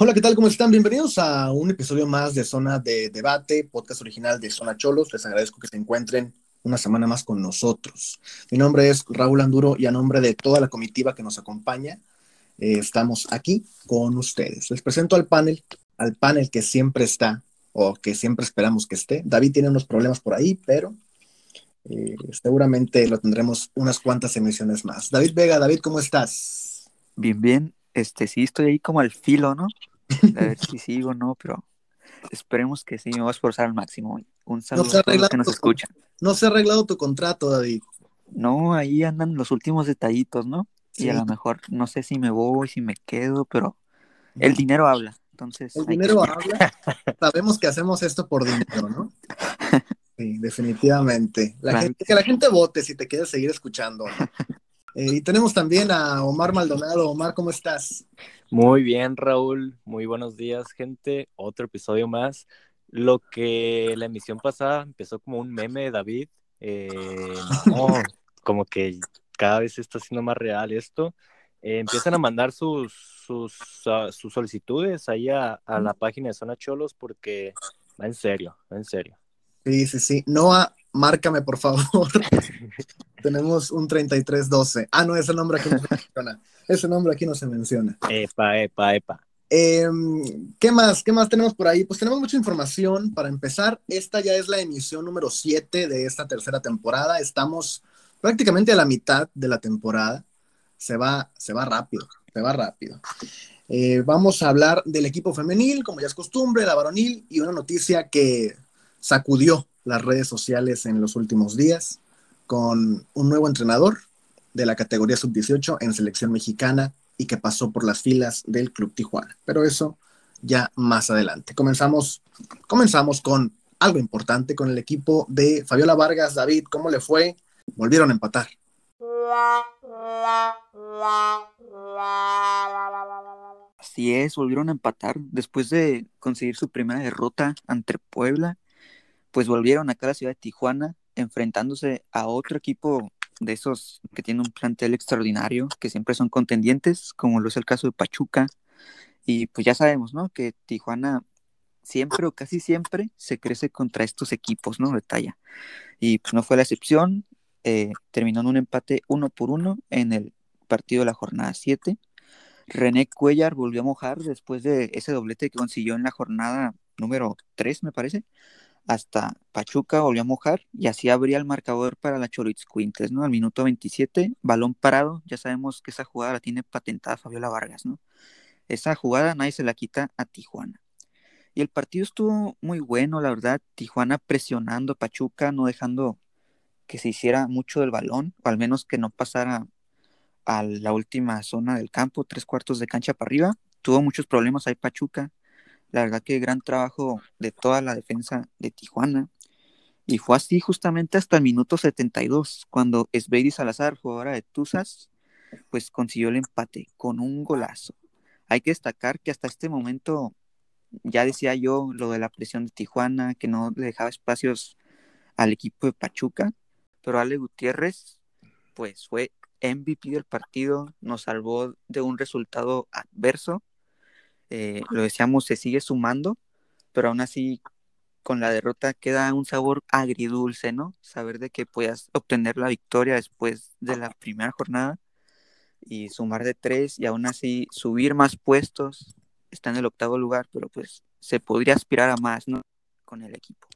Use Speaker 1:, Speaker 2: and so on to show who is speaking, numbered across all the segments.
Speaker 1: Hola, ¿qué tal? ¿Cómo están? Bienvenidos a un episodio más de Zona de Debate, podcast original de Zona Cholos. Les agradezco que se encuentren una semana más con nosotros. Mi nombre es Raúl Anduro y a nombre de toda la comitiva que nos acompaña, eh, estamos aquí con ustedes. Les presento al panel, al panel que siempre está o que siempre esperamos que esté. David tiene unos problemas por ahí, pero eh, seguramente lo tendremos unas cuantas emisiones más. David Vega, David, ¿cómo estás?
Speaker 2: Bien, bien. Este, sí, estoy ahí como al filo, ¿no? A ver si sigo o no, pero esperemos que sí, me voy a esforzar al máximo. Un saludo a todos los que nos escuchan.
Speaker 1: No se ha arreglado tu contrato, David.
Speaker 2: No, ahí andan los últimos detallitos, ¿no? Y a lo mejor no sé si me voy, si me quedo, pero el dinero habla. Entonces,
Speaker 1: el dinero habla. Sabemos que hacemos esto por dinero, ¿no? Sí, definitivamente. La gente, que la gente vote si te quieres seguir escuchando. Eh, y tenemos también a Omar Maldonado. Omar, ¿cómo estás?
Speaker 3: Muy bien, Raúl. Muy buenos días, gente. Otro episodio más. Lo que la emisión pasada empezó como un meme de David. Eh, como que cada vez está siendo más real esto. Eh, empiezan a mandar sus, sus, ah, sus solicitudes ahí a, a, la página de Zona Cholos porque va en serio, va en serio.
Speaker 1: Sí, sí, sí. Noah, márcame, por favor. Tenemos un 3312. Ah, no, ese nombre aquí no se menciona. Ese nombre aquí no se menciona.
Speaker 3: Epa, epa, epa.
Speaker 1: Em, ¿Qué más? ¿Qué más tenemos por ahí? Pues tenemos mucha información. Para empezar, esta ya es la emisión número 7 de esta tercera temporada. Estamos prácticamente a la mitad de la temporada. Se va, se va rápido, se va rápido. Eh, vamos a hablar del equipo femenil, como ya es costumbre, la varonil, y una noticia que sacudió las redes sociales en los últimos días con un nuevo entrenador de la categoría sub-18 en selección mexicana y que pasó por las filas del Club Tijuana. Pero eso ya más adelante. Comenzamos, comenzamos con algo importante con el equipo de Fabiola Vargas. David, ¿cómo le fue? Volvieron a empatar.
Speaker 2: Así es, volvieron a empatar después de conseguir su primera derrota ante Puebla. Pues volvieron acá a la ciudad de Tijuana enfrentándose a otro equipo de esos que tiene un plantel extraordinario, que siempre son contendientes, como lo es el caso de Pachuca. Y pues ya sabemos, ¿no? Que Tijuana siempre o casi siempre se crece contra estos equipos, ¿no? De talla. Y pues no fue la excepción. Eh, terminó en un empate uno por uno en el partido de la jornada 7. René Cuellar volvió a mojar después de ese doblete que consiguió en la jornada número 3, me parece hasta Pachuca volvió a mojar y así abría el marcador para la Choriz Quintes, ¿no? Al minuto 27, balón parado, ya sabemos que esa jugada la tiene patentada Fabiola Vargas, ¿no? Esa jugada nadie se la quita a Tijuana. Y el partido estuvo muy bueno, la verdad, Tijuana presionando a Pachuca, no dejando que se hiciera mucho del balón, o al menos que no pasara a la última zona del campo, tres cuartos de cancha para arriba. Tuvo muchos problemas ahí Pachuca, la verdad que gran trabajo de toda la defensa de Tijuana. Y fue así justamente hasta el minuto 72, cuando Esbeidi Salazar, jugadora de Tuzas, pues consiguió el empate con un golazo. Hay que destacar que hasta este momento, ya decía yo lo de la presión de Tijuana, que no le dejaba espacios al equipo de Pachuca, pero Ale Gutiérrez, pues fue MVP del partido, nos salvó de un resultado adverso eh, lo decíamos, se sigue sumando, pero aún así con la derrota queda un sabor agridulce, ¿no? Saber de que puedas obtener la victoria después de la primera jornada y sumar de tres y aún así subir más puestos, está en el octavo lugar, pero pues se podría aspirar a más, ¿no? Con el equipo.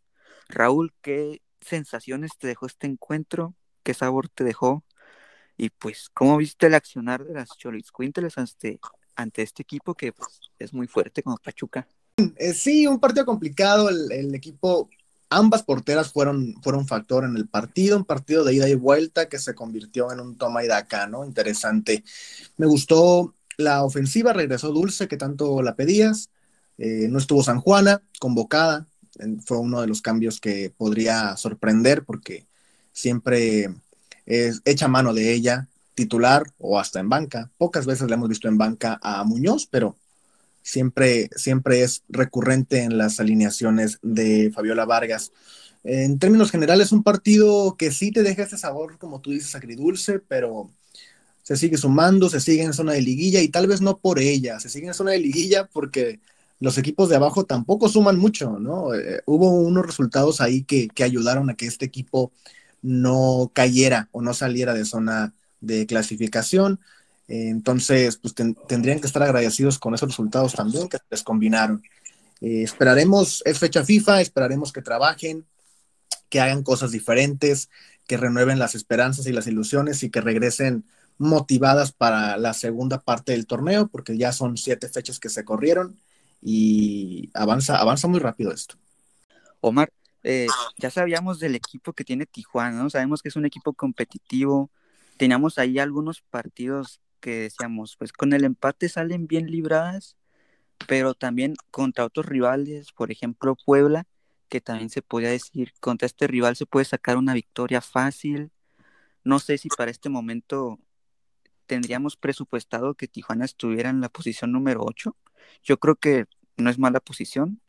Speaker 2: Raúl, ¿qué sensaciones te dejó este encuentro? ¿Qué sabor te dejó? Y pues, ¿cómo viste el accionar de las Cholis Quinteles ante, ante este equipo que pues, es muy fuerte como Pachuca.
Speaker 1: Eh, sí, un partido complicado. El, equipo, ambas porteras fueron, fueron factor en el partido, un partido de ida y vuelta que se convirtió en un toma y daca, ¿no? Interesante. Me gustó la ofensiva, regresó Dulce, que tanto la pedías. Eh, no estuvo San Juana, convocada. Fue uno de los cambios que podría sorprender porque siempre es, echa mano de ella titular o hasta en banca. Pocas veces le hemos visto en banca a Muñoz, pero siempre, siempre es recurrente en las alineaciones de Fabiola Vargas. En términos generales, un partido que sí te deja ese sabor, como tú dices, agridulce, pero se sigue sumando, se sigue en zona de liguilla y tal vez no por ella, se sigue en zona de liguilla porque los equipos de abajo tampoco suman mucho, ¿no? Eh, hubo unos resultados ahí que, ayudaron a que este equipo no cayera o no saliera de zona de clasificación. entonces, pues tendrían que estar agradecidos con esos resultados también que les combinaron. Eh, esperaremos, es fecha FIFA, esperaremos que trabajen, que hagan cosas diferentes, que renueven las esperanzas y las ilusiones y que regresen motivadas para la segunda parte del torneo, porque ya son siete fechas que se corrieron y avanza, avanza muy rápido esto.
Speaker 2: Omar, eh, ya sabíamos del equipo que tiene Tijuana, ¿no? Sabemos que es un equipo competitivo. Teníamos ahí algunos partidos que decíamos, pues con el empate salen bien libradas, pero también contra otros rivales, por ejemplo Puebla, que también se podía decir, contra este rival se puede sacar una victoria fácil. No sé si para este momento tendríamos presupuestado que Tijuana estuviera en la posición número 8. Yo creo que no es mala posición,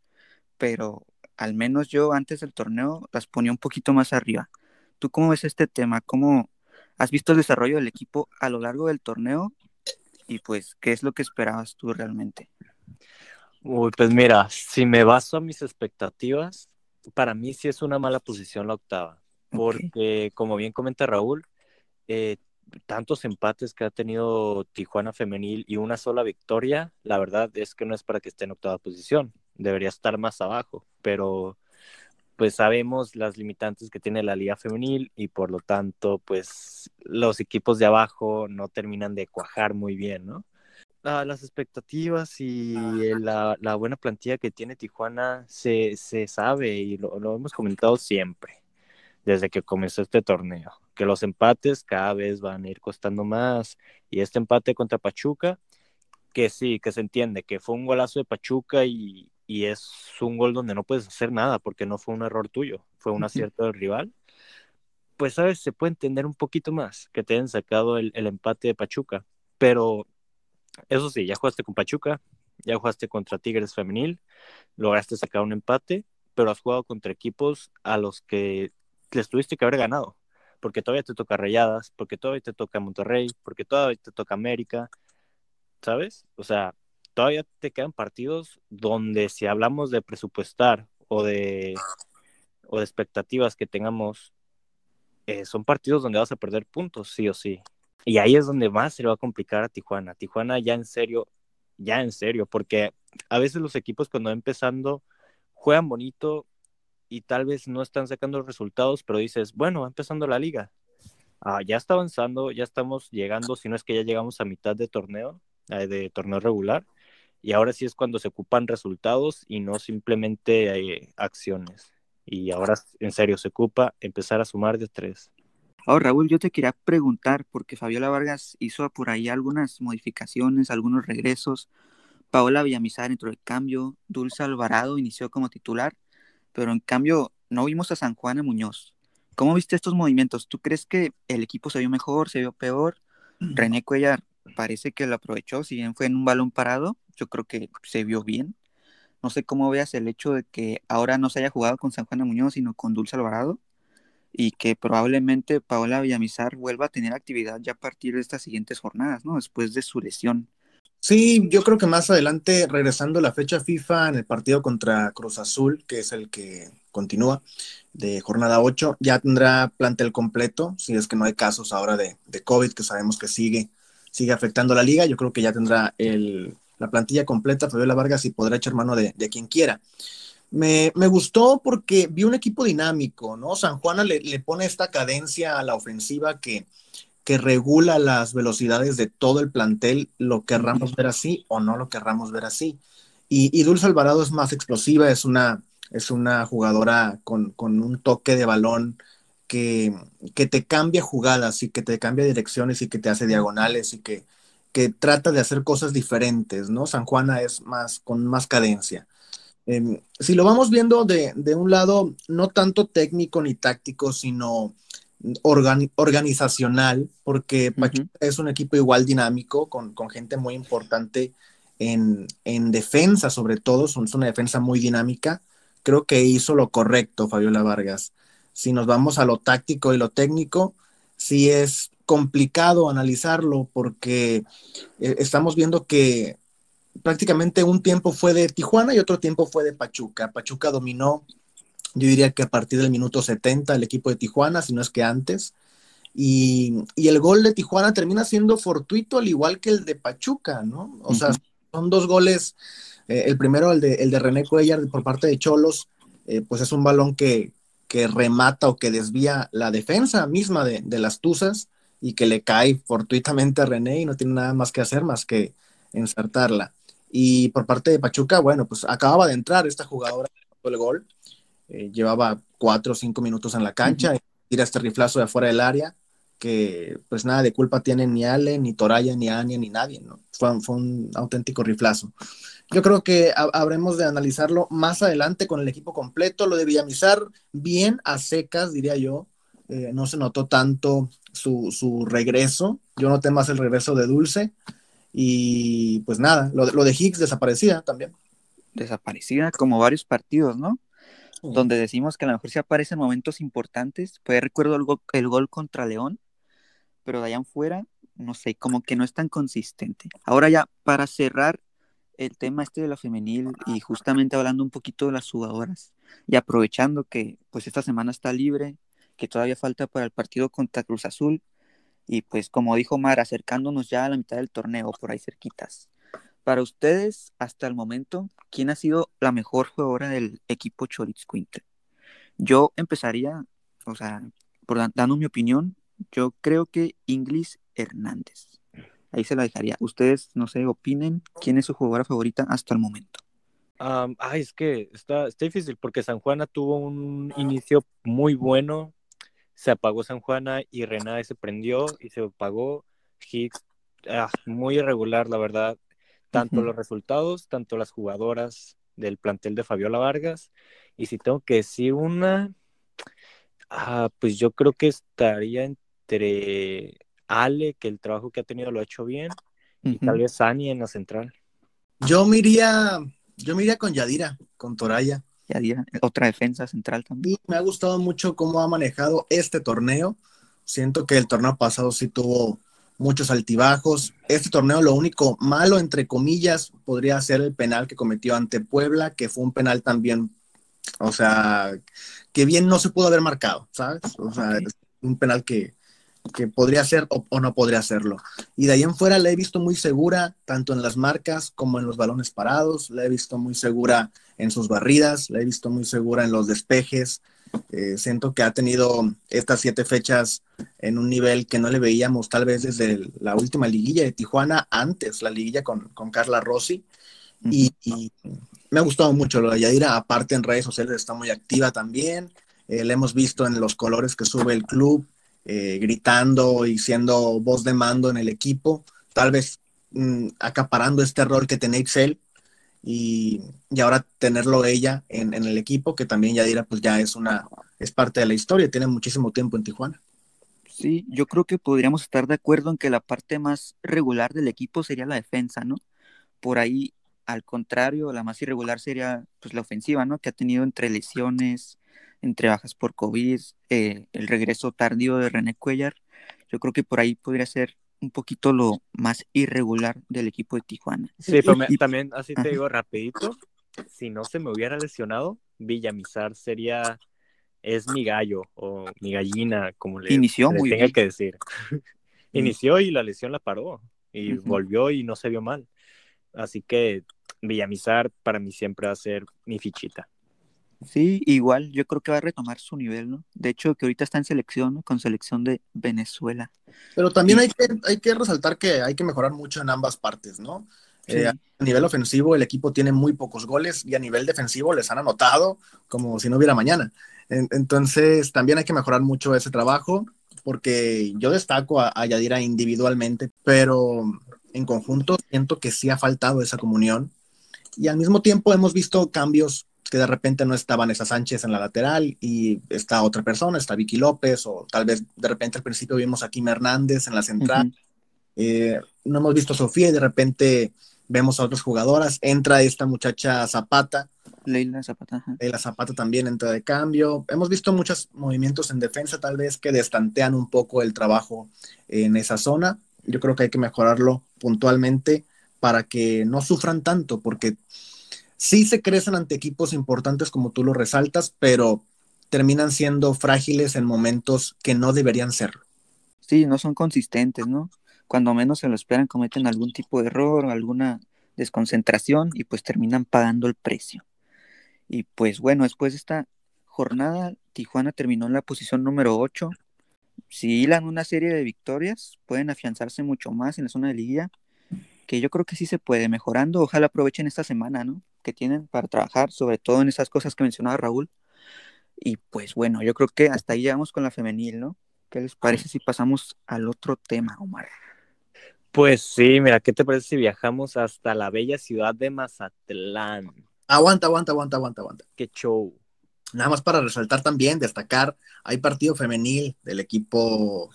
Speaker 2: pero al menos yo antes del torneo las ponía un poquito más arriba. ¿Tú cómo ves este tema? ¿Cómo has visto el desarrollo del equipo a lo largo del torneo? Y pues, ¿qué es lo que esperabas tú realmente?
Speaker 3: Uy, pues mira, si me baso a mis expectativas, para mí sí es una mala posición la octava, porque como bien comenta Raúl, eh, tantos empates que ha tenido Tijuana femenil y una sola victoria, la verdad es que no es para que esté en octava posición, debería estar más abajo, pero pues sabemos las limitantes que tiene la liga femenil y por lo tanto pues los equipos de abajo no terminan de cuajar muy bien, ¿no? Ah, las expectativas y la, buena plantilla que tiene Tijuana se, sabe y lo, lo hemos comentado siempre desde que comenzó este torneo que los empates cada vez van a ir costando más. Y este empate contra Pachuca, que sí, que se entiende, que fue un golazo de Pachuca y, es un gol donde no puedes hacer nada porque no fue un error tuyo, fue un acierto del rival. Pues, ¿sabes? Se puede entender un poquito más que te hayan sacado el, el empate de Pachuca. Pero eso sí, ya jugaste con Pachuca, ya jugaste contra Tigres Femenil, lograste sacar un empate, pero has jugado contra equipos a los que les tuviste que haber ganado porque todavía te toca Rayadas, porque todavía te toca Monterrey, porque todavía te toca América, ¿sabes? O sea, todavía te quedan partidos donde si hablamos de presupuestar o de, o de expectativas que tengamos, eh, son partidos donde vas a perder puntos, sí o sí. Y ahí es donde más se le va a complicar a Tijuana. Tijuana ya en serio, ya en serio, porque a veces los equipos cuando van empezando juegan bonito, y tal vez no están sacando resultados, pero dices, bueno, va empezando la liga. Ah, ya está avanzando, ya estamos llegando, si no es que ya llegamos a mitad de torneo, eh, de torneo regular, y ahora sí es cuando se ocupan resultados y no simplemente eh, acciones. Y ahora en serio se ocupa empezar a sumar de tres.
Speaker 2: Ahora, Raúl, yo te quería preguntar, porque Fabiola Vargas hizo por ahí algunas modificaciones, algunos regresos. Paola Villamizar entró de cambio, Dulce Alvarado inició como titular pero en cambio no vimos a San Juan de Muñoz. ¿Cómo viste estos movimientos? ¿Tú crees que el equipo se vio mejor, se vio peor? Mm. René Cuellar parece que lo aprovechó, si bien fue en un balón parado, yo creo que se vio bien. No sé cómo veas el hecho de que ahora no se haya jugado con San Juan de Muñoz, sino con Dulce Alvarado, y que probablemente Paola Villamizar vuelva a tener actividad ya a partir de estas siguientes jornadas, ¿no? Después de su lesión.
Speaker 1: Sí, yo creo que más adelante, regresando a la fecha FIFA en el partido contra Cruz Azul, que es el que continúa de jornada 8, ya tendrá plantel completo, si es que no hay casos ahora de, COVID, que sabemos que sigue, sigue afectando la liga, yo creo que ya tendrá el, la plantilla completa, Fabiola Vargas, y podrá echar mano de, quien quiera. Me, gustó porque vi un equipo dinámico, ¿no? San Juana le, le pone esta cadencia a la ofensiva que, que regula las velocidades de todo el plantel, lo querramos ver así o no lo querramos ver así. Y, Dulce Alvarado es más explosiva, es una, es una jugadora con, un toque de balón que, que, te cambia jugadas y que te cambia direcciones y que te hace diagonales y que, que trata de hacer cosas diferentes, ¿no? San Juana es más, con más cadencia. Em, si lo vamos viendo de, de, un lado, no tanto técnico ni táctico, sino organizacional, porque Pachuca es un equipo igual dinámico, con, gente muy importante en, defensa, sobre todo, son, una defensa muy dinámica. Creo que hizo lo correcto Fabiola Vargas. Si nos vamos a lo táctico y lo técnico, sí es complicado analizarlo porque eh, estamos viendo que prácticamente un tiempo fue de Tijuana y otro tiempo fue de Pachuca. Pachuca dominó, yo diría que a partir del minuto 70 el equipo de Tijuana, si no es que antes. Y, el gol de Tijuana termina siendo fortuito al igual que el de Pachuca, ¿no? O sea, son dos goles. Eh, el primero, el de, el de René Cuellar por parte de Cholos, eh, pues es un balón que, que remata o que desvía la defensa misma de, de, las Tuzas y que le cae fortuitamente a René y no tiene nada más que hacer más que ensartarla. Y por parte de Pachuca, bueno, pues acababa de entrar esta jugadora el gol, eh, llevaba cuatro o cinco minutos en la cancha, y tira este riflazo de afuera del área, que pues nada de culpa tiene ni Ale, ni Toraya, ni Ania, ni nadie, ¿no? Fue, fue un auténtico riflazo. Yo creo que habremos de analizarlo más adelante con el equipo completo, lo de Villamizar bien a secas, diría yo, eh, no se notó tanto su, su, regreso, yo noté más el regreso de Dulce, y pues nada, lo, lo de Higgs desaparecía también.
Speaker 2: Desaparecida como varios partidos, ¿no? Donde decimos que a lo mejor se aparece en momentos importantes. Pues recuerdo el, el gol contra León, pero de allá en fuera, no sé, como que no es tan consistente. Ahora ya, para cerrar el tema este de la femenil y justamente hablando un poquito de las jugadoras y aprovechando que pues esta semana está libre, que todavía falta para el partido contra Cruz Azul, y pues como dijo Mar, acercándonos ya a la mitad del torneo, por ahí cerquitas. Para ustedes, hasta el momento, ¿quién ha sido la mejor jugadora del equipo Choritz Quinter? Yo empezaría, o sea, por dando mi opinión, yo creo que Inglis Hernández. Ahí se la dejaría. Ustedes, no sé, opinen quién es su jugadora favorita hasta el momento.
Speaker 3: ay, es que está, está difícil porque San Juana tuvo un inicio muy bueno se apagó San Juana y Renade se prendió y se apagó. Higgs, ah, muy irregular, la verdad. Tanto los resultados, tanto las jugadoras del plantel de Fabiola Vargas. Y si tengo que decir una, ah, pues yo creo que estaría entre Ale, que el trabajo que ha tenido lo ha hecho bien, y tal vez Sani en la central.
Speaker 1: Yo me iría, yo me iría con Yadira, con Toraya
Speaker 2: otra defensa central también.
Speaker 1: me ha gustado mucho cómo ha manejado este torneo. Siento que el torneo pasado sí tuvo muchos altibajos. Este torneo lo único malo, entre comillas, podría ser el penal que cometió ante Puebla, que fue un penal también, o sea, que bien no se pudo haber marcado, ¿sabes? O sea, un penal que, que podría ser o, no podría hacerlo. Y de ahí en fuera la he visto muy segura, tanto en las marcas como en los balones parados, la he visto muy segura en sus barridas, la he visto muy segura en los despejes. Eh, siento que ha tenido estas siete fechas en un nivel que no le veíamos tal vez desde la última liguilla de Tijuana, antes la liguilla con, Carla Rossi. Y, me ha gustado mucho lo de Yadira, aparte en redes sociales está muy activa también. Eh, la hemos visto en los colores que sube el club, eh, gritando y siendo voz de mando en el equipo, tal vez mm, acaparando este rol que tenía Excel y, y ahora tenerlo ella en, en, el equipo, que también ya dirá, pues ya es una, es parte de la historia, tiene muchísimo tiempo en Tijuana.
Speaker 2: Sí, yo creo que podríamos estar de acuerdo en que la parte más regular del equipo sería la defensa, ¿no? Por ahí, al contrario, la más irregular sería pues la ofensiva, ¿no? Que ha tenido entre lesiones, entre bajas por COVID, eh, el regreso tardío de René Cuellar. Yo creo que por ahí podría ser un poquito lo más irregular del equipo de Tijuana.
Speaker 3: Sí, pero también así te digo rapidito, si no se me hubiera lesionado, Villamizar sería es mi gallo o mi gallina, como le,
Speaker 2: Inició muy
Speaker 3: tenga que decir. Inició y la lesión la paró y volvió y no se vio mal. Así que Villamizar para mí siempre va a ser mi fichita.
Speaker 2: Sí, igual, yo creo que va a retomar su nivel, ¿no? De hecho, que ahorita está en selección, Con selección de Venezuela.
Speaker 1: Pero también hay, que, hay que resaltar que hay que mejorar mucho en ambas partes, ¿no? Eh, a nivel ofensivo, el equipo tiene muy pocos goles y a nivel defensivo les han anotado como si no hubiera mañana. entonces, también hay que mejorar mucho ese trabajo porque yo destaco a, a Yadira individualmente, pero en conjunto siento que sí ha faltado esa comunión y al mismo tiempo hemos visto cambios que de repente no estaban Vanessa Sánchez en la lateral y está otra persona, está Vicky López, o tal vez de repente al principio vimos a Kim Hernández en la central. Eh, no hemos visto a Sofía y de repente vemos a otras jugadoras, entra esta muchacha Zapata.
Speaker 2: Leila Zapata.
Speaker 1: Leila Zapata también entra de cambio. Hemos visto muchos movimientos en defensa tal vez que destantean un poco el trabajo en esa zona. Yo creo que hay que mejorarlo puntualmente para que no sufran tanto, porque sí se crecen ante equipos importantes como tú lo resaltas, pero terminan siendo frágiles en momentos que no deberían serlo.
Speaker 2: Sí, no son consistentes, ¿no? Cuando menos se lo esperan, cometen algún tipo de error, alguna desconcentración y pues terminan pagando el precio. Y pues bueno, después de esta jornada, Tijuana terminó en la posición número 8. Si hilan una serie de victorias, pueden afianzarse mucho más en la zona de liguilla, que yo creo que sí se puede mejorando. Ojalá aprovechen esta semana, ¿no? Que tienen para trabajar, sobre todo en esas cosas que mencionaba Raúl. Y pues bueno, yo creo que hasta ahí llegamos con la femenil, ¿no? ¿Qué les parece si pasamos al otro tema, Omar?
Speaker 3: Pues sí, mira, ¿qué te parece si viajamos hasta la bella ciudad de Mazatlán?
Speaker 1: Aguanta, aguanta, aguanta, aguanta, aguanta.
Speaker 3: Qué show.
Speaker 1: Nada más para resaltar también, destacar, hay partido femenil del equipo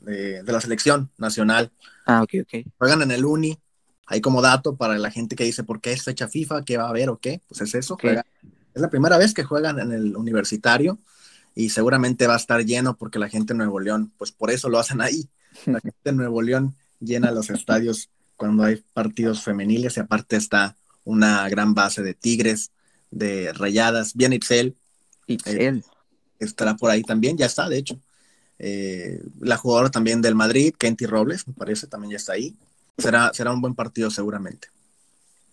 Speaker 1: de, la selección nacional.
Speaker 2: Ah, ok, ok.
Speaker 1: Juegan en el Uni. Hay como dato para la gente que dice por qué es fecha FIFA, qué va a haber o qué. Pues es eso. es la primera vez que juegan en el universitario y seguramente va a estar lleno porque la gente de Nuevo León, pues por eso lo hacen ahí. La gente de Nuevo León llena los estadios cuando hay partidos femeniles y aparte está una gran base de Tigres, de Rayadas, bien Ipsel.
Speaker 2: Ipsel.
Speaker 1: estará por ahí también, ya está, de hecho. Eh, la jugadora también del Madrid, Kenty Robles, me parece, también ya está ahí. Será, será un buen partido seguramente.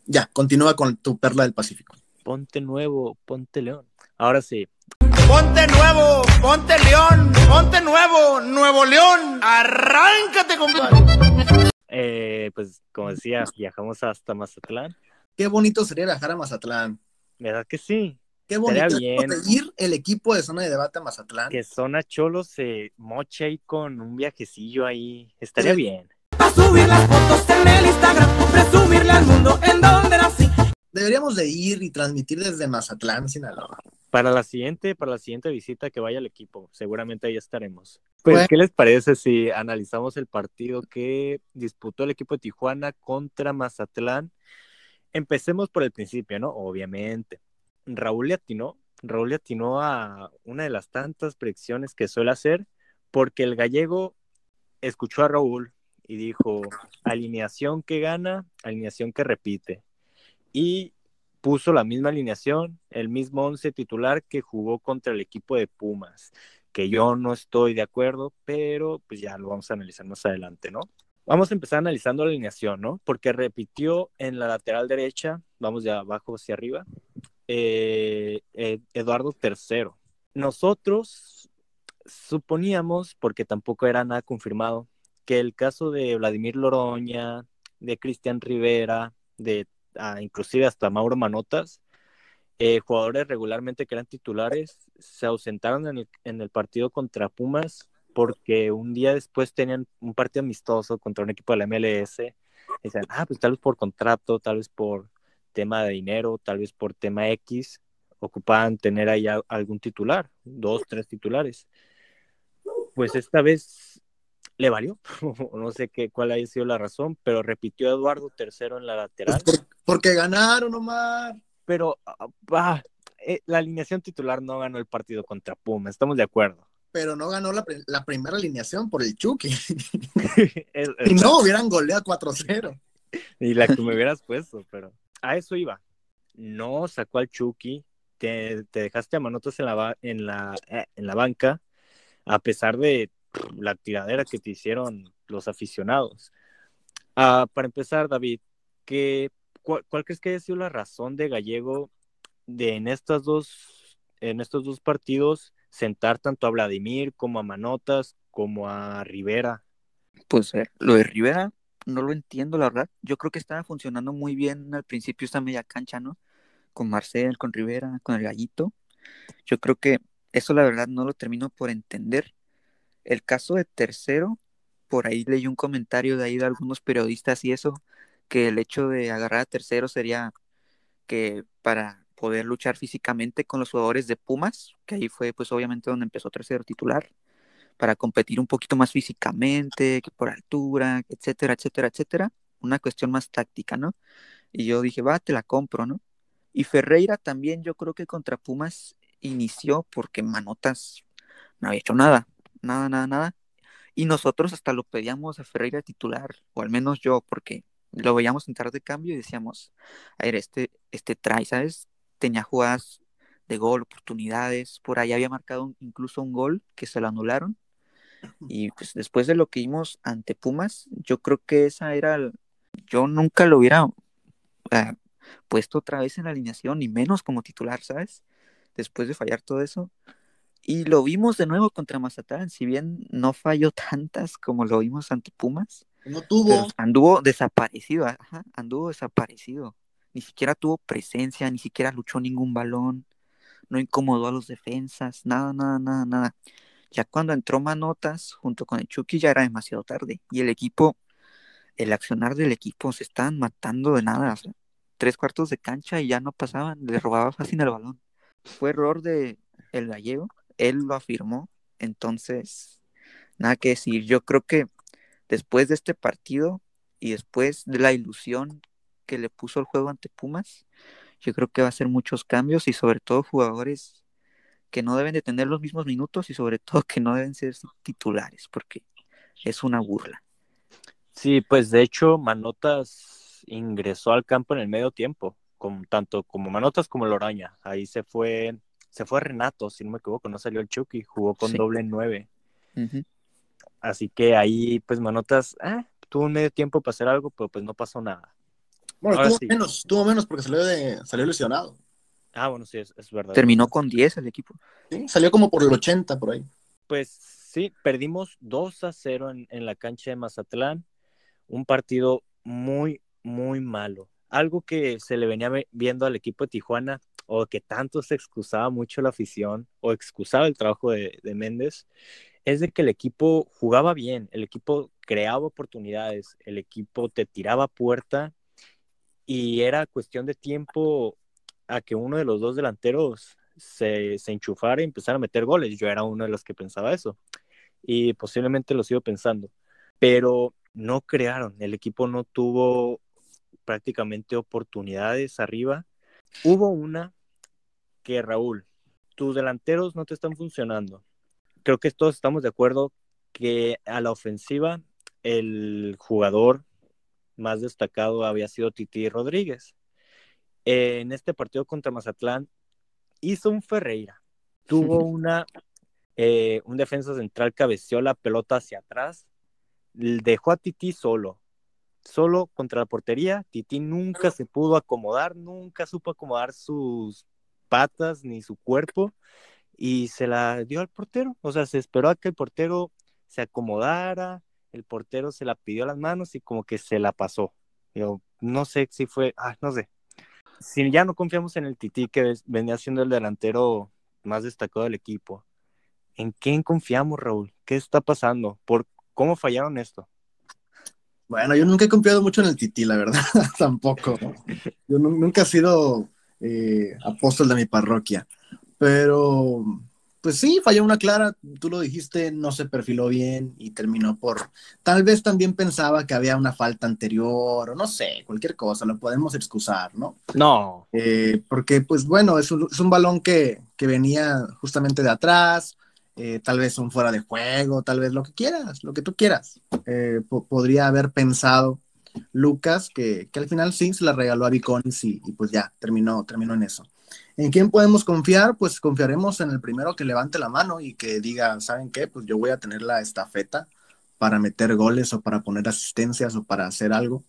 Speaker 1: Ya, continúa con tu perla del Pacífico.
Speaker 3: Ponte nuevo, ponte león. Ahora sí.
Speaker 4: Ponte nuevo, ponte león, ponte nuevo, Nuevo León. Arráncate, compadre.
Speaker 3: Eh, pues como decía, viajamos hasta Mazatlán.
Speaker 1: Qué bonito sería viajar a Mazatlán.
Speaker 3: ¿Verdad que sí?
Speaker 1: Qué bonito bien. ir el equipo de zona de debate a Mazatlán.
Speaker 3: Que zona Cholo se moche ahí con un viajecillo ahí. Estaría bien.
Speaker 4: Subir las fotos en el Instagram, presumirle al mundo en donde nací.
Speaker 1: Deberíamos de ir y transmitir desde Mazatlán, Sinaloa.
Speaker 3: Para la siguiente, para la siguiente visita que vaya al equipo, seguramente ahí estaremos. Pues, ¿qué les parece si analizamos el partido que disputó el equipo de Tijuana contra Mazatlán? Empecemos por el principio, ¿no? Obviamente. Raúl le atinó, Raúl le atinó a una de las tantas predicciones que suele hacer, porque el gallego escuchó a Raúl y dijo, alineación que gana, alineación que repite. Y puso la misma alineación, el mismo once titular que jugó contra el equipo de Pumas, que yo no estoy de acuerdo, pero pues ya lo vamos a analizar más adelante, ¿no? Vamos a empezar analizando la alineación, ¿no? Porque repitió en la lateral derecha, vamos de abajo hacia arriba, eh, eh, Eduardo III. Nosotros suponíamos, porque tampoco era nada confirmado, que el caso de Vladimir Loroña, de Cristian Rivera, de ah, inclusive hasta Mauro Manotas, eh, jugadores regularmente que eran titulares, se ausentaron en el, partido contra Pumas porque un día después tenían un partido amistoso contra un equipo de la MLS. Decían, ah, pues tal vez por contrato, tal vez por tema de dinero, tal vez por tema X, ocupaban tener ahí algún titular, dos, tres titulares. Pues esta vez le valió, no sé qué, cuál haya sido la razón, pero repitió Eduardo tercero en la lateral.
Speaker 1: Pues porque ganaron, Omar.
Speaker 3: Pero ah, ah, eh, la alineación titular no ganó el partido contra Puma, estamos de acuerdo.
Speaker 1: Pero no ganó la, primera alineación por el Chucky. y no, hubieran goleado 4-0.
Speaker 3: Y la que me hubieras puesto, pero a eso iba. No sacó al Chucky, te, dejaste a Manotas en la, en, la, eh, en la banca, a pesar de la tiradera que te hicieron los aficionados. Ah, para empezar, David, ¿qué, cuál, crees que haya sido la razón de Gallego de en estas dos, en estos dos partidos sentar tanto a Vladimir como a Manotas como a Rivera?
Speaker 2: Pues eh, lo de Rivera no lo entiendo, la verdad. Yo creo que estaba funcionando muy bien al principio esta media cancha, ¿no? Con Marcel, con Rivera, con el Gallito. Yo creo que eso la verdad no lo termino por entender. El caso de tercero, por ahí leí un comentario de ahí de algunos periodistas y eso, que el hecho de agarrar a tercero sería que para poder luchar físicamente con los jugadores de Pumas, que ahí fue pues obviamente donde empezó tercero titular, para competir un poquito más físicamente, que por altura, etcétera, etcétera, etcétera. una cuestión más táctica, ¿no? Y yo dije, va, te la compro, ¿no? Y Ferreira también yo creo que contra Pumas inició porque Manotas no había hecho nada, nada, nada, nada. Y nosotros hasta lo pedíamos a Ferreira titular, o al menos yo, porque lo veíamos entrar de cambio y decíamos, a ver, este, este trae, ¿sabes? Tenía jugadas de gol, oportunidades, por ahí había marcado incluso un gol que se lo anularon. Y pues después de lo que vimos ante Pumas, yo creo que esa era, yo nunca lo hubiera eh, puesto otra vez en la alineación, ni menos como titular, ¿sabes? Después de fallar todo eso. Y lo vimos de nuevo contra Mazatlán, si bien no falló tantas como lo vimos ante Pumas.
Speaker 1: No tuvo.
Speaker 2: Anduvo desaparecido, ajá, anduvo desaparecido. Ni siquiera tuvo presencia, ni siquiera luchó ningún balón, no incomodó a los defensas, nada, nada, nada, nada. Ya cuando entró Manotas junto con el Chucky ya era demasiado tarde. Y el equipo, el accionar del equipo se estaban matando de nada. tres cuartos de cancha y ya no pasaban, le robaba fácil el balón. Fue error de el gallego, él lo afirmó. Entonces, nada que decir. Yo creo que después de este partido y después de la ilusión que le puso el juego ante Pumas, yo creo que va a ser muchos cambios y sobre todo jugadores que no deben de tener los mismos minutos y sobre todo que no deben ser titulares, porque es una burla.
Speaker 3: Sí, pues de hecho Manotas ingresó al campo en el medio tiempo, con, tanto como Manotas como Loraña. Ahí se fue, se fue Renato, si no me equivoco, no salió el Chucky, jugó con doble nueve. Así que ahí, pues Manotas ah, tuvo un medio tiempo para hacer algo, pero pues no pasó nada.
Speaker 1: Bueno, tuvo menos, tuvo menos porque salió, de, salió lesionado.
Speaker 3: Ah, bueno, sí, es, verdad.
Speaker 2: Terminó con 10 el equipo.
Speaker 1: Sí, salió como por el 80 por ahí.
Speaker 3: Pues sí, perdimos 2 a 0 en, en la cancha de Mazatlán. Un partido muy, muy malo. Algo que se le venía viendo al equipo de Tijuana, o que tanto se excusaba mucho la afición, o excusaba el trabajo de, de Méndez, es de que el equipo jugaba bien, el equipo creaba oportunidades, el equipo te tiraba puerta y era cuestión de tiempo a que uno de los dos delanteros se, se enchufara y empezara a meter goles. Yo era uno de los que pensaba eso y posiblemente lo sigo pensando, pero no crearon, el equipo no tuvo prácticamente oportunidades arriba. Hubo una que Raúl, tus delanteros no te están funcionando. Creo que todos estamos de acuerdo que a la ofensiva el jugador más destacado había sido Titi Rodríguez en este partido contra Mazatlán hizo un Ferreira. Tuvo una, eh, un defensa central cabeció la pelota hacia atrás, dejó a Titi solo, solo contra la portería. Titi nunca se pudo acomodar, nunca supo acomodar sus patas ni su cuerpo y se la dio al portero. O sea, se esperó a que el portero se acomodara, el portero se la pidió a las manos y como que se la pasó. Yo no sé si fue, ah, no sé, si ya no confiamos en el Titi, que venía siendo el delantero más destacado del equipo, ¿en quién confiamos, Raúl? ¿Qué está pasando? ¿Por cómo fallaron esto?
Speaker 1: Bueno, yo nunca he confiado mucho en el Titi, la verdad, tampoco. Yo nunca he sido eh, apóstol de mi parroquia, pero pues sí, falló una clara, tú lo dijiste, no se perfiló bien y terminó por, tal vez también pensaba que había una falta anterior o no sé, cualquier cosa, lo podemos excusar, ¿no?
Speaker 3: No.
Speaker 1: Eh, porque pues bueno, es un, balón que, venía justamente de atrás, eh, tal vez un fuera de juego, tal vez lo que quieras, lo que tú quieras. Podría haber pensado Lucas que, al final sí se la regaló a Viconis y, y pues ya, terminó, terminó en eso. ¿En quién podemos confiar? Pues confiaremos en el primero que levante la mano y que diga, ¿saben qué? Pues yo voy a tener la estafeta para meter goles o para poner asistencias o para hacer algo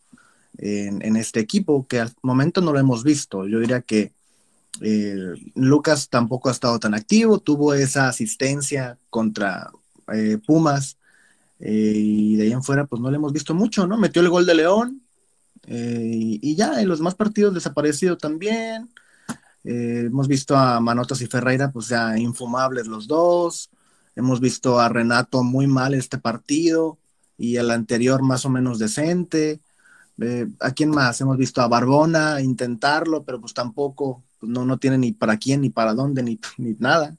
Speaker 1: en, este equipo que al momento no lo hemos visto. Yo diría que eh, Lucas tampoco ha estado tan activo, tuvo esa asistencia contra eh, Pumas eh, y de ahí en fuera pues no le hemos visto mucho, ¿no? Metió el gol de León y, y, ya en los más partidos desaparecido también. Eh, hemos visto a Manotas y Ferreira, pues ya infumables los dos. Hemos visto a Renato muy mal este partido y el anterior más o menos decente. Eh, ¿A quién más? Hemos visto a Barbona intentarlo, pero pues tampoco, pues, no, no tiene ni para quién, ni para dónde, ni, ni nada.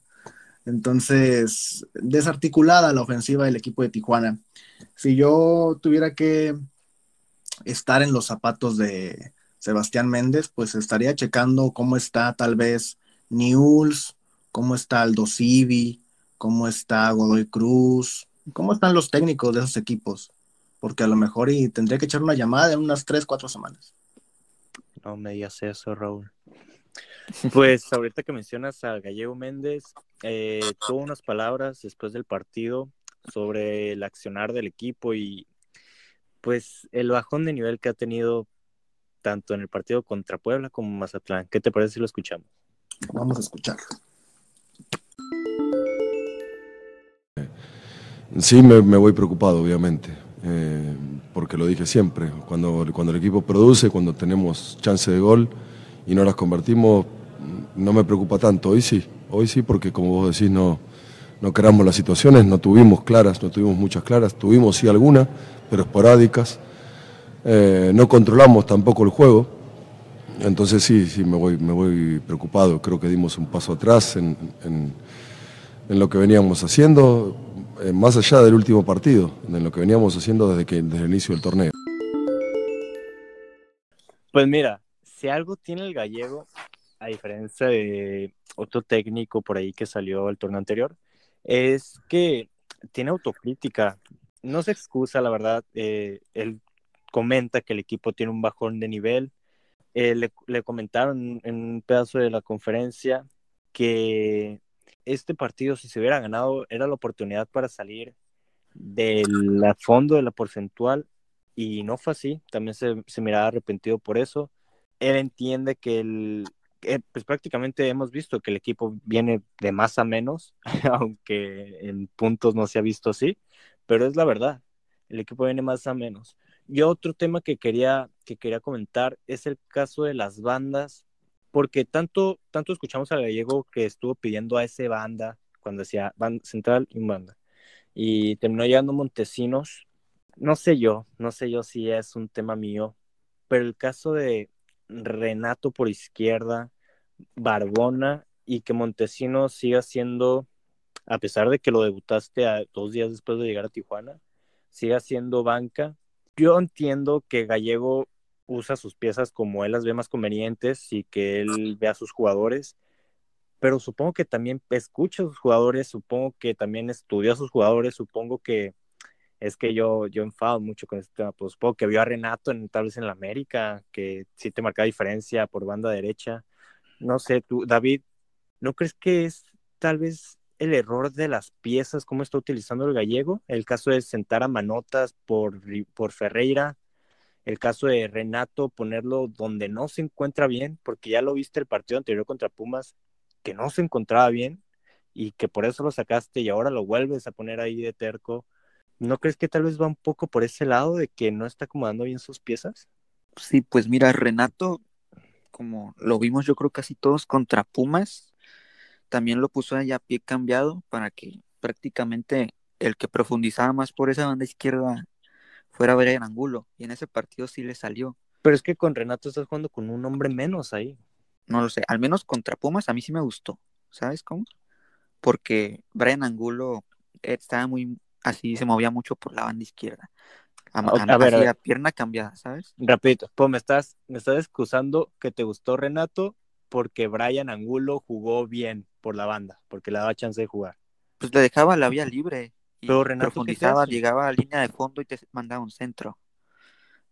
Speaker 1: Entonces, desarticulada la ofensiva del equipo de Tijuana. Si yo tuviera que estar en los zapatos de Sebastián Méndez, pues estaría checando cómo está tal vez Newell's, cómo está Aldo Civi, cómo está Godoy Cruz, cómo están los técnicos de esos equipos, porque a lo mejor y tendría que echar una llamada en unas tres, cuatro semanas.
Speaker 3: No me digas eso, Raúl. Pues ahorita que mencionas a Gallego Méndez, eh, tuvo unas palabras después del partido sobre el accionar del equipo y pues el bajón de nivel que ha tenido tanto en el partido contra Puebla como Mazatlán. ¿Qué te parece si lo escuchamos?
Speaker 1: Vamos a escucharlo.
Speaker 5: Sí, me, voy preocupado, obviamente, eh, porque lo dije siempre, cuando, cuando el equipo produce, cuando tenemos chance de gol y no las convertimos, no me preocupa tanto. Hoy sí, hoy sí, porque como vos decís, no, no queramos las situaciones, no tuvimos claras, no tuvimos muchas claras, tuvimos sí algunas, pero esporádicas. Eh, no controlamos tampoco el juego. Entonces sí, sí, me voy, me voy preocupado. Creo que dimos un paso atrás en, en, lo que veníamos haciendo, eh, más allá del último partido, en lo que veníamos haciendo desde, que, desde el inicio del torneo.
Speaker 3: Pues mira, si algo tiene el gallego, a diferencia de otro técnico por ahí que salió al torneo anterior, es que tiene autocrítica. No se excusa, la verdad. Eh, él comenta que el equipo tiene un bajón de nivel. Eh, le, comentaron en un pedazo de la conferencia que este partido, si se hubiera ganado, era la oportunidad para salir del fondo de la porcentual y no fue así. También se, se miraba arrepentido por eso. Él entiende que el, pues prácticamente hemos visto que el equipo viene de más a menos, aunque en puntos no se ha visto así, pero es la verdad, el equipo viene más a menos. Y otro tema que quería, que quería comentar es el caso de las bandas, porque tanto, tanto escuchamos a Gallego que estuvo pidiendo a ese banda, cuando decía banda central y banda, y terminó llegando Montesinos, no sé yo, no sé yo si es un tema mío, pero el caso de, Renato por izquierda, Barbona y que Montesino siga siendo, a pesar de que lo debutaste a, dos días después de llegar a Tijuana, siga siendo banca. Yo entiendo que Gallego usa sus piezas como él las ve más convenientes y que él ve a sus jugadores, pero supongo que también escucha a sus jugadores, supongo que también estudia a sus jugadores, supongo que es que yo, yo enfado mucho con este tema. Pues supongo que vio a Renato en, tal vez en la América, que sí te marca diferencia por banda derecha. No sé, tú, David, ¿no crees que es tal vez el error de las piezas, cómo está utilizando el gallego? El caso de sentar a Manotas por, por Ferreira, el caso de Renato, ponerlo donde no se encuentra bien, porque ya lo viste el partido anterior contra Pumas, que no se encontraba bien y que por eso lo sacaste y ahora lo vuelves a poner ahí de terco ¿No crees que tal vez va un poco por ese lado de que no está acomodando bien sus piezas?
Speaker 2: Sí, pues mira, Renato, como lo vimos yo creo casi todos contra Pumas, también lo puso allá a pie cambiado para que prácticamente el que profundizaba más por esa banda izquierda fuera el Angulo. Y en ese partido sí le salió.
Speaker 3: Pero es que con Renato estás jugando con un hombre menos ahí.
Speaker 2: No lo sé, al menos contra Pumas a mí sí me gustó. ¿Sabes cómo? Porque Brian Angulo estaba muy, así se movía mucho por la banda izquierda. A, ver, a pierna cambiada, ¿sabes?
Speaker 3: Rapidito, pues me estás, me estás excusando que te gustó Renato porque Brian Angulo jugó bien por la banda, porque le daba chance de jugar.
Speaker 2: Pues le dejaba la vía libre. Y Pero Renato profundizaba, llegaba a línea de fondo y te mandaba un centro.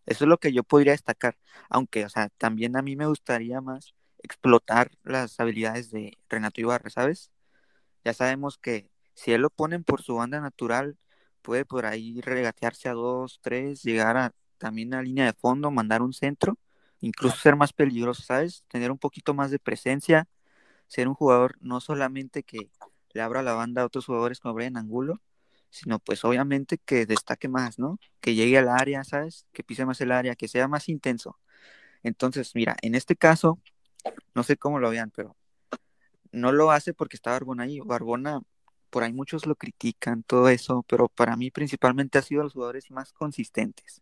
Speaker 2: Eso es lo que yo podría destacar. Aunque, o sea, también a mí me gustaría más explotar las habilidades de Renato Ibarra, ¿sabes? Ya sabemos que si él lo ponen por su banda natural, puede por ahí regatearse a dos, tres, llegar a, también a línea de fondo, mandar un centro, incluso ser más peligroso, ¿sabes? Tener un poquito más de presencia, ser un jugador no solamente que le abra la banda a otros jugadores como Brian Angulo, sino pues obviamente que destaque más, ¿no? Que llegue al área, ¿sabes? Que pise más el área, que sea más intenso. Entonces, mira, en este caso, no sé cómo lo vean, pero no lo hace porque está Barbona ahí. Barbona por ahí muchos lo critican, todo eso, pero para mí principalmente ha sido los jugadores más consistentes.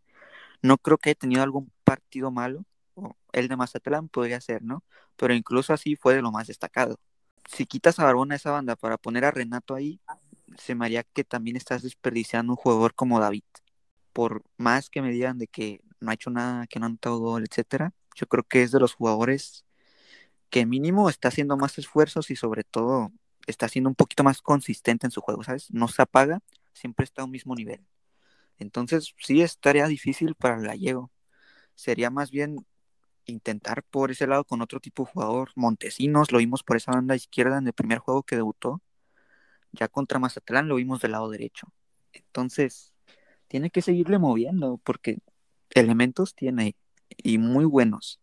Speaker 2: No creo que haya tenido algún partido malo, o el de Mazatlán podría ser, ¿no? Pero incluso así fue de lo más destacado. Si quitas a Barbona esa banda para poner a Renato ahí, se me haría que también estás desperdiciando un jugador como David. por más que me digan de que no ha hecho nada, que no ha anotado gol, etcétera, yo creo que es de los jugadores que mínimo está haciendo más esfuerzos y sobre todo está siendo un poquito más consistente en su juego, ¿sabes? No se apaga, siempre está a un mismo nivel. Entonces, sí es tarea difícil para el gallego. Sería más bien intentar por ese lado con otro tipo de jugador. Montesinos lo vimos por esa banda izquierda en el primer juego que debutó. Ya contra Mazatlán lo vimos del lado derecho. Entonces, tiene que seguirle moviendo porque elementos tiene y muy buenos.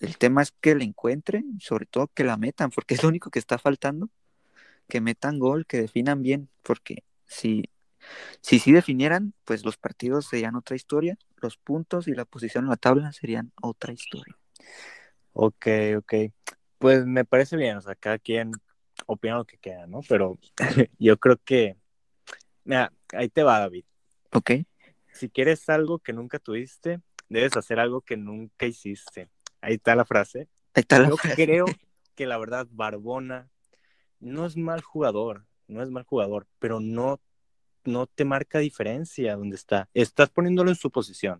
Speaker 2: El tema es que le encuentren, sobre todo que la metan, porque es lo único que está faltando. Que metan gol, que definan bien, porque si si sí definieran, pues los partidos serían otra historia, los puntos y la posición en la tabla serían otra historia.
Speaker 3: Ok, ok. Pues me parece bien, o sea, cada quien opina lo que quiera, ¿no? Pero yo creo que, mira, ahí te va, David.
Speaker 2: Ok.
Speaker 3: Si quieres algo que nunca tuviste, debes hacer algo que nunca hiciste. Ahí está la frase.
Speaker 2: Ahí está la
Speaker 3: Yo
Speaker 2: frase.
Speaker 3: creo que la verdad, Barbona no es mal jugador, no es mal jugador, pero no, no te marca diferencia donde está. Estás poniéndolo en su posición.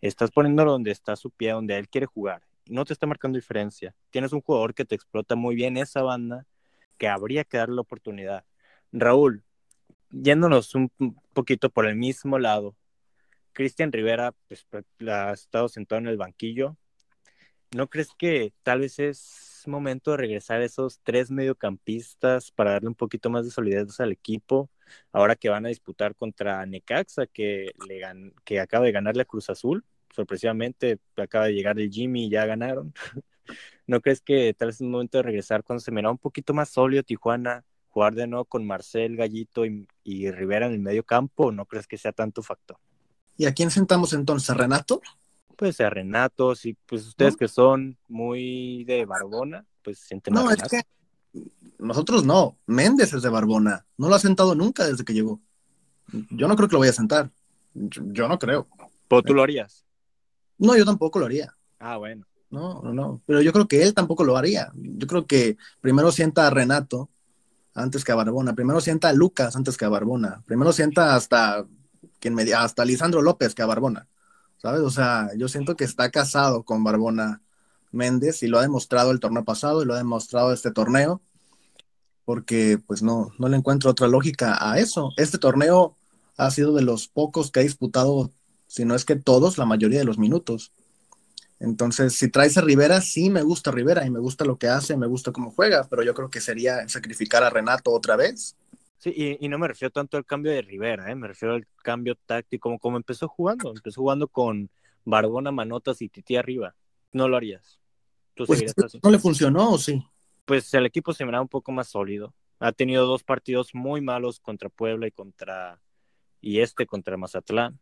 Speaker 3: Estás poniéndolo donde está su pie, donde él quiere jugar. No te está marcando diferencia. Tienes un jugador que te explota muy bien esa banda, que habría que darle la oportunidad. Raúl, yéndonos un poquito por el mismo lado, Cristian Rivera pues, ha estado sentado en el banquillo. ¿No crees que tal vez es momento de regresar esos tres mediocampistas para darle un poquito más de solidez al equipo? Ahora que van a disputar contra Necaxa, que, le gan que acaba de ganarle a Cruz Azul. Sorpresivamente acaba de llegar el Jimmy y ya ganaron. ¿No crees que tal vez es momento de regresar cuando se mira un poquito más sólido Tijuana? Jugar de nuevo con Marcel, Gallito y, Rivera en el medio campo, ¿no crees que sea tanto factor?
Speaker 1: ¿Y a quién sentamos entonces? ¿A Renato?
Speaker 3: Pues a Renato, sí, pues ustedes ¿No? que son muy de Barbona, pues sienten
Speaker 1: No, es que nosotros no. Méndez es de Barbona. No lo ha sentado nunca desde que llegó. Yo no creo que lo vaya a sentar. Yo, yo no creo.
Speaker 3: ¿Pero tú lo harías?
Speaker 1: No, yo tampoco lo haría.
Speaker 3: Ah, bueno.
Speaker 1: No, no, no. Pero yo creo que él tampoco lo haría. Yo creo que primero sienta a Renato antes que a Barbona. Primero sienta a Lucas antes que a Barbona. Primero sienta hasta quien me hasta Lisandro López que a Barbona. ¿Sabes? O sea, yo siento que está casado con Barbona Méndez y lo ha demostrado el torneo pasado y lo ha demostrado este torneo. Porque pues no, no le encuentro otra lógica a eso. Este torneo ha sido de los pocos que ha disputado, si no es que todos, la mayoría de los minutos. Entonces, si traes a Rivera, sí me gusta Rivera y me gusta lo que hace, me gusta cómo juega, pero yo creo que sería sacrificar a Renato otra vez.
Speaker 3: Sí, y, y no me refiero tanto al cambio de Rivera, ¿eh? me refiero al cambio táctico, como, como empezó jugando. Empezó jugando con Barbona, Manotas y Titi arriba. No lo harías.
Speaker 1: ¿Tú pues? ¿No le funcionó o sí?
Speaker 3: Pues el equipo se miraba un poco más sólido. Ha tenido dos partidos muy malos contra Puebla y contra y este contra Mazatlán.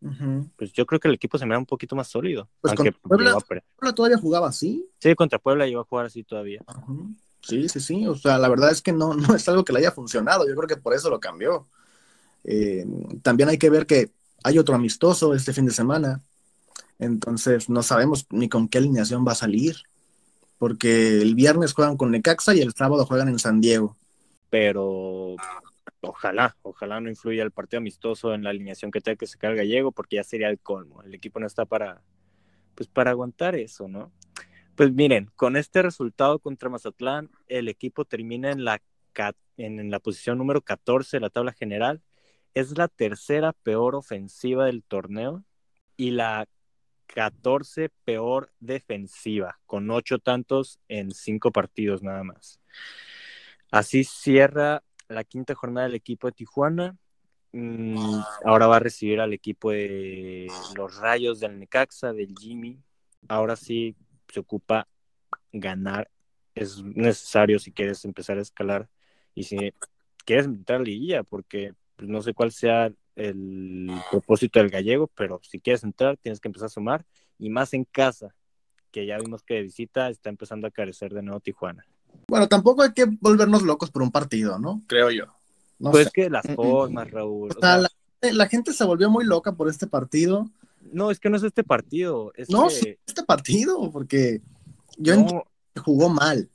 Speaker 3: Uh -huh. Pues yo creo que el equipo se me da un poquito más sólido.
Speaker 1: Pues aunque Puebla, Puebla, todavía jugaba así.
Speaker 3: Sí, contra Puebla iba a jugar así todavía.
Speaker 1: Uh -huh. Sí, sí, sí. O sea, la verdad es que no, no es algo que le haya funcionado. Yo creo que por eso lo cambió. Eh, también hay que ver que hay otro amistoso este fin de semana. Entonces no sabemos ni con qué alineación va a salir. Porque el viernes juegan con Necaxa y el sábado juegan en San Diego.
Speaker 3: Pero ojalá, ojalá no influya el partido amistoso en la alineación que tenga que sacar gallego, porque ya sería el colmo. El equipo no está para, pues para aguantar eso, ¿no? Pues miren, con este resultado contra Mazatlán, el equipo termina en la, en la posición número 14 de la tabla general. Es la tercera peor ofensiva del torneo y la 14 peor defensiva, con ocho tantos en cinco partidos nada más. Así cierra la quinta jornada del equipo de Tijuana. Mm, ahora va a recibir al equipo de los Rayos del Necaxa, del Jimmy. Ahora sí se ocupa ganar. Es necesario si quieres empezar a escalar y si quieres entrar a liguilla, porque pues, no sé cuál sea el propósito del gallego, pero si quieres entrar tienes que empezar a sumar y más en casa, que ya vimos que de visita está empezando a carecer de nuevo Tijuana.
Speaker 1: Bueno, tampoco hay que volvernos locos por un partido, ¿no? Creo yo.
Speaker 3: No pues sé. que las formas, Raúl.
Speaker 1: O sea, o sea, la, la, gente se volvió muy loca por este partido.
Speaker 3: No, es que no es este partido. Es
Speaker 1: no,
Speaker 3: que...
Speaker 1: sí, este partido, porque yo no. jugó mal.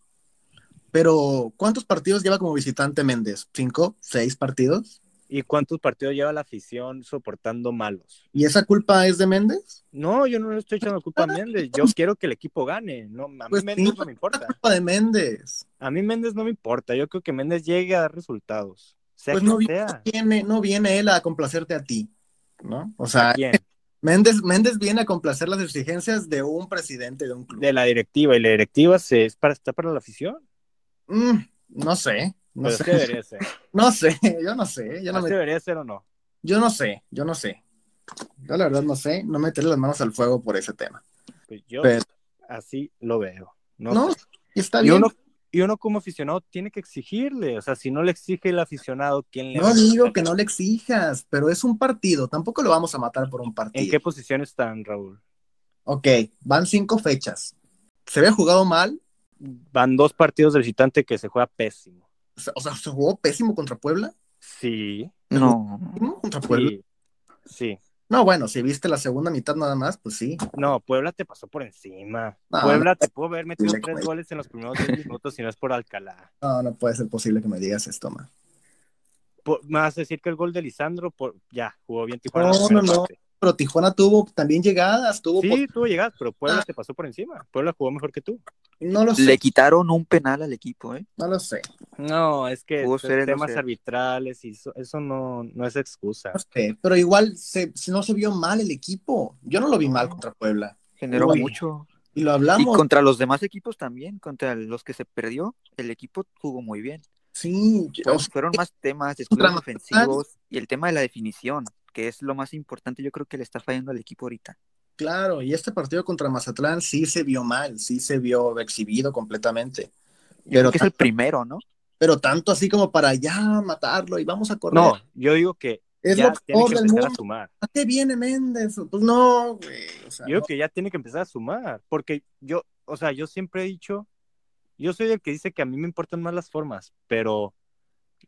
Speaker 1: Pero, ¿cuántos partidos lleva como visitante Méndez? ¿Cinco? ¿Seis partidos?
Speaker 3: ¿Y cuántos partidos lleva la afición soportando malos?
Speaker 1: ¿Y esa culpa es de Méndez?
Speaker 3: No, yo no le estoy echando culpa a Méndez. Yo quiero que el equipo gane. No, a mí
Speaker 1: Pues
Speaker 3: Méndez
Speaker 1: sí,
Speaker 3: no me importa.
Speaker 1: Culpa de Méndez.
Speaker 3: A mí Méndez no me importa. Yo creo que Méndez llegue a dar resultados. Sea
Speaker 1: Pues no,
Speaker 3: sea.
Speaker 1: viene, no viene él a complacerte a ti, ¿no? O sea,
Speaker 3: ¿A quién?
Speaker 1: Méndez, Méndez viene a complacer las exigencias de un presidente de un club.
Speaker 3: De la directiva. Y la directiva se, es para estar para la afición.
Speaker 1: Mm, no sé, no
Speaker 3: Pero
Speaker 1: sé,
Speaker 3: así debería ser.
Speaker 1: no sé, yo no sé, yo no, me-
Speaker 3: debería ser o no.
Speaker 1: yo no sé, yo no sé. Yo la verdad no sé, no meterle las manos al fuego por ese tema.
Speaker 3: Pues yo
Speaker 1: Pero-
Speaker 3: así lo veo. No,
Speaker 1: No,
Speaker 3: sé.
Speaker 1: está bien.
Speaker 3: Y uno como aficionado tiene que exigirle. O sea, si no le exige el aficionado, ¿quién le
Speaker 1: No digo que no le exijas, pero es un partido, tampoco lo vamos a matar por un
Speaker 3: ¿En
Speaker 1: partido.
Speaker 3: qué posición están, Raúl?
Speaker 1: Ok, van cinco fechas. ¿Se había jugado mal?
Speaker 3: Van dos partidos de visitante que se juega pésimo.
Speaker 1: O sea, ¿se jugó pésimo contra Puebla?
Speaker 3: Sí,
Speaker 2: No.
Speaker 1: ¿Cómo contra Puebla?
Speaker 3: sí, sí.
Speaker 1: No, bueno, si viste la segunda mitad nada más, pues sí.
Speaker 3: No, Puebla te pasó por encima.
Speaker 1: No,
Speaker 3: Puebla
Speaker 1: no.
Speaker 3: te pudo haber metido tres goles en los primeros 10 minutos si no es por Alcalá.
Speaker 1: No, no puede ser posible que me digas esto, man.
Speaker 3: Por- me vas a decir que el gol de Lisandro, por, ya, jugó bien Tijuana.
Speaker 1: No, no, no.
Speaker 3: parte.
Speaker 1: Pero Tijuana tuvo también llegadas, tuvo...
Speaker 3: Sí, tú llegas, pero Puebla
Speaker 1: Ah.
Speaker 3: te pasó por encima. Puebla jugó mejor que tú.
Speaker 1: No lo sé,
Speaker 2: Le quitaron un penal al equipo, ¿eh?
Speaker 1: no lo sé.
Speaker 3: No, es que
Speaker 2: ser
Speaker 3: temas
Speaker 2: 2-0.
Speaker 3: arbitrales y eso, eso no, no es excusa.
Speaker 1: No sé, pero igual se, no se vio mal el equipo. Yo no lo vi mal contra Puebla.
Speaker 2: Generó
Speaker 1: Uy.
Speaker 2: mucho.
Speaker 1: Y lo
Speaker 2: Y
Speaker 1: hablamos.
Speaker 2: contra los demás equipos también, contra los que se perdió, el equipo jugó muy bien.
Speaker 1: Sí, sea,
Speaker 2: fueron más temas,
Speaker 1: Mazatlán.
Speaker 2: defensivos y el tema de la definición, que es lo más importante, yo creo que le está fallando al equipo ahorita.
Speaker 1: claro, y este partido contra Mazatlán sí se vio mal, sí se vio exhibido completamente.
Speaker 2: Yo
Speaker 1: Pero
Speaker 2: creo que es el
Speaker 1: tanto-
Speaker 2: primero, ¿no?
Speaker 1: Pero tanto así como para ya matarlo y vamos a correr.
Speaker 3: No, yo digo que
Speaker 1: es
Speaker 3: ya
Speaker 1: lo
Speaker 3: tiene que empezar a sumar.
Speaker 1: ¿A qué viene Méndez? Pues no, güey. O sea,
Speaker 3: Yo digo
Speaker 1: no.
Speaker 3: que ya tiene que empezar a sumar, porque yo, o sea, yo siempre he dicho, yo soy el que dice que a mí me importan más las formas, pero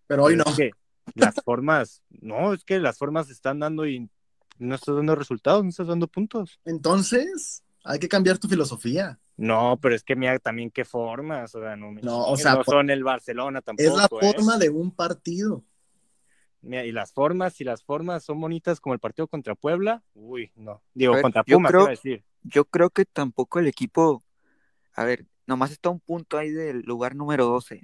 Speaker 1: pero hoy no.
Speaker 3: que las formas, no, es que las formas están dando y no estás dando resultados, no estás dando puntos.
Speaker 1: Entonces, hay que cambiar tu filosofía.
Speaker 3: No, pero es que mira también qué formas, o sea, no, me
Speaker 1: No, o sea,
Speaker 3: no son el Barcelona tampoco.
Speaker 1: es la
Speaker 3: ¿eh?
Speaker 1: forma de un partido.
Speaker 3: Mira, y las formas, si las formas son bonitas como el partido contra Puebla, uy, no. Digo,
Speaker 2: ver,
Speaker 3: contra
Speaker 2: yo
Speaker 3: Pumas,
Speaker 2: creo-
Speaker 3: iba a decir.
Speaker 2: Yo creo que tampoco el equipo, a ver, nomás está un punto ahí del lugar número 12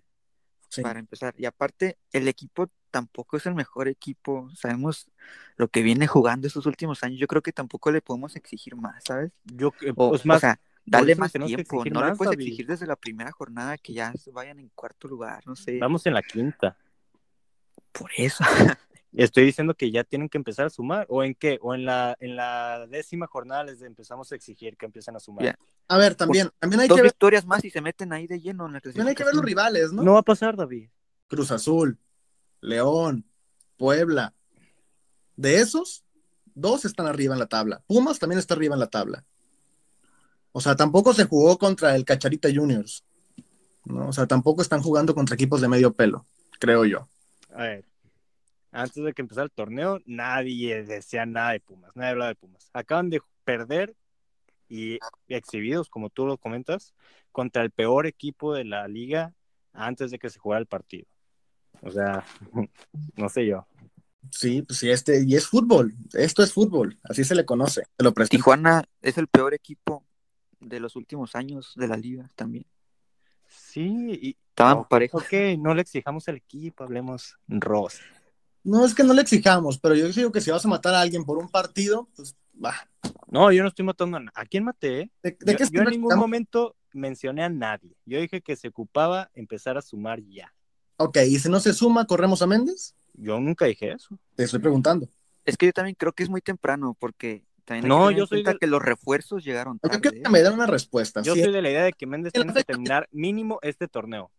Speaker 1: Sí.
Speaker 2: para empezar. Y aparte, el equipo tampoco es el mejor equipo. Sabemos lo que viene jugando estos últimos años. Yo creo que tampoco le podemos exigir más, ¿sabes?
Speaker 3: Yo, eh,
Speaker 2: O,
Speaker 3: pues
Speaker 2: sea, darle
Speaker 3: eso
Speaker 2: más tiempo. No le puedes
Speaker 3: David.
Speaker 2: exigir desde la primera jornada que ya se vayan en cuarto lugar, no sé.
Speaker 3: vamos en la quinta.
Speaker 2: Por eso.
Speaker 3: Estoy diciendo que ya tienen que empezar a sumar. ¿O en qué? ¿O en la, en la décima jornada les empezamos a exigir que empiecen a sumar?
Speaker 1: A ver, también, también hay
Speaker 2: Dos
Speaker 1: que ver,
Speaker 2: victorias más y se meten ahí de lleno en la
Speaker 1: también hay que ver los rivales, ¿no?
Speaker 3: ¿no? va a pasar, David.
Speaker 1: Cruz Azul, León, Puebla. De esos, dos están arriba en la tabla. Pumas también está arriba en la tabla. O sea, tampoco se jugó contra el Cacharita Juniors. ¿no? O sea, tampoco están jugando contra equipos de medio pelo, creo yo.
Speaker 3: A ver. Antes de que empezara el torneo, nadie decía nada de Pumas. Nadie hablaba de Pumas. Acaban de perder y exhibidos, como tú lo comentas, contra el peor equipo de la liga antes de que se jugara el partido. O sea, no sé yo.
Speaker 1: Sí, pues sí, este, y es fútbol. Esto es fútbol, así se le conoce. Se lo presento.
Speaker 2: Tijuana es el peor equipo de los últimos años de la liga también.
Speaker 3: Sí, y
Speaker 2: Estaban parejos.
Speaker 3: ok, no le exijamos al equipo, hablemos Ross.
Speaker 1: No es que no le exijamos, pero yo digo que si vas a matar a alguien por un partido, pues va.
Speaker 3: No, yo no estoy matando a nadie. ¿A quién maté? eh?
Speaker 1: ¿De, de
Speaker 3: yo,
Speaker 1: qué
Speaker 3: yo en ningún
Speaker 1: estamos?
Speaker 3: momento mencioné a nadie. Yo dije que se ocupaba empezar a sumar ya.
Speaker 1: Ok, y si no se suma, corremos a Méndez.
Speaker 3: Yo nunca dije eso.
Speaker 1: Te estoy preguntando.
Speaker 2: Es que yo también creo que es muy temprano porque también
Speaker 3: No, yo soy del-
Speaker 2: que los refuerzos llegaron
Speaker 1: Yo
Speaker 2: tarde.
Speaker 1: quiero
Speaker 2: ¿eh?
Speaker 1: que me den una respuesta.
Speaker 3: Yo
Speaker 1: Sí,
Speaker 3: soy de la idea de que Méndez tiene que terminar mínimo este torneo,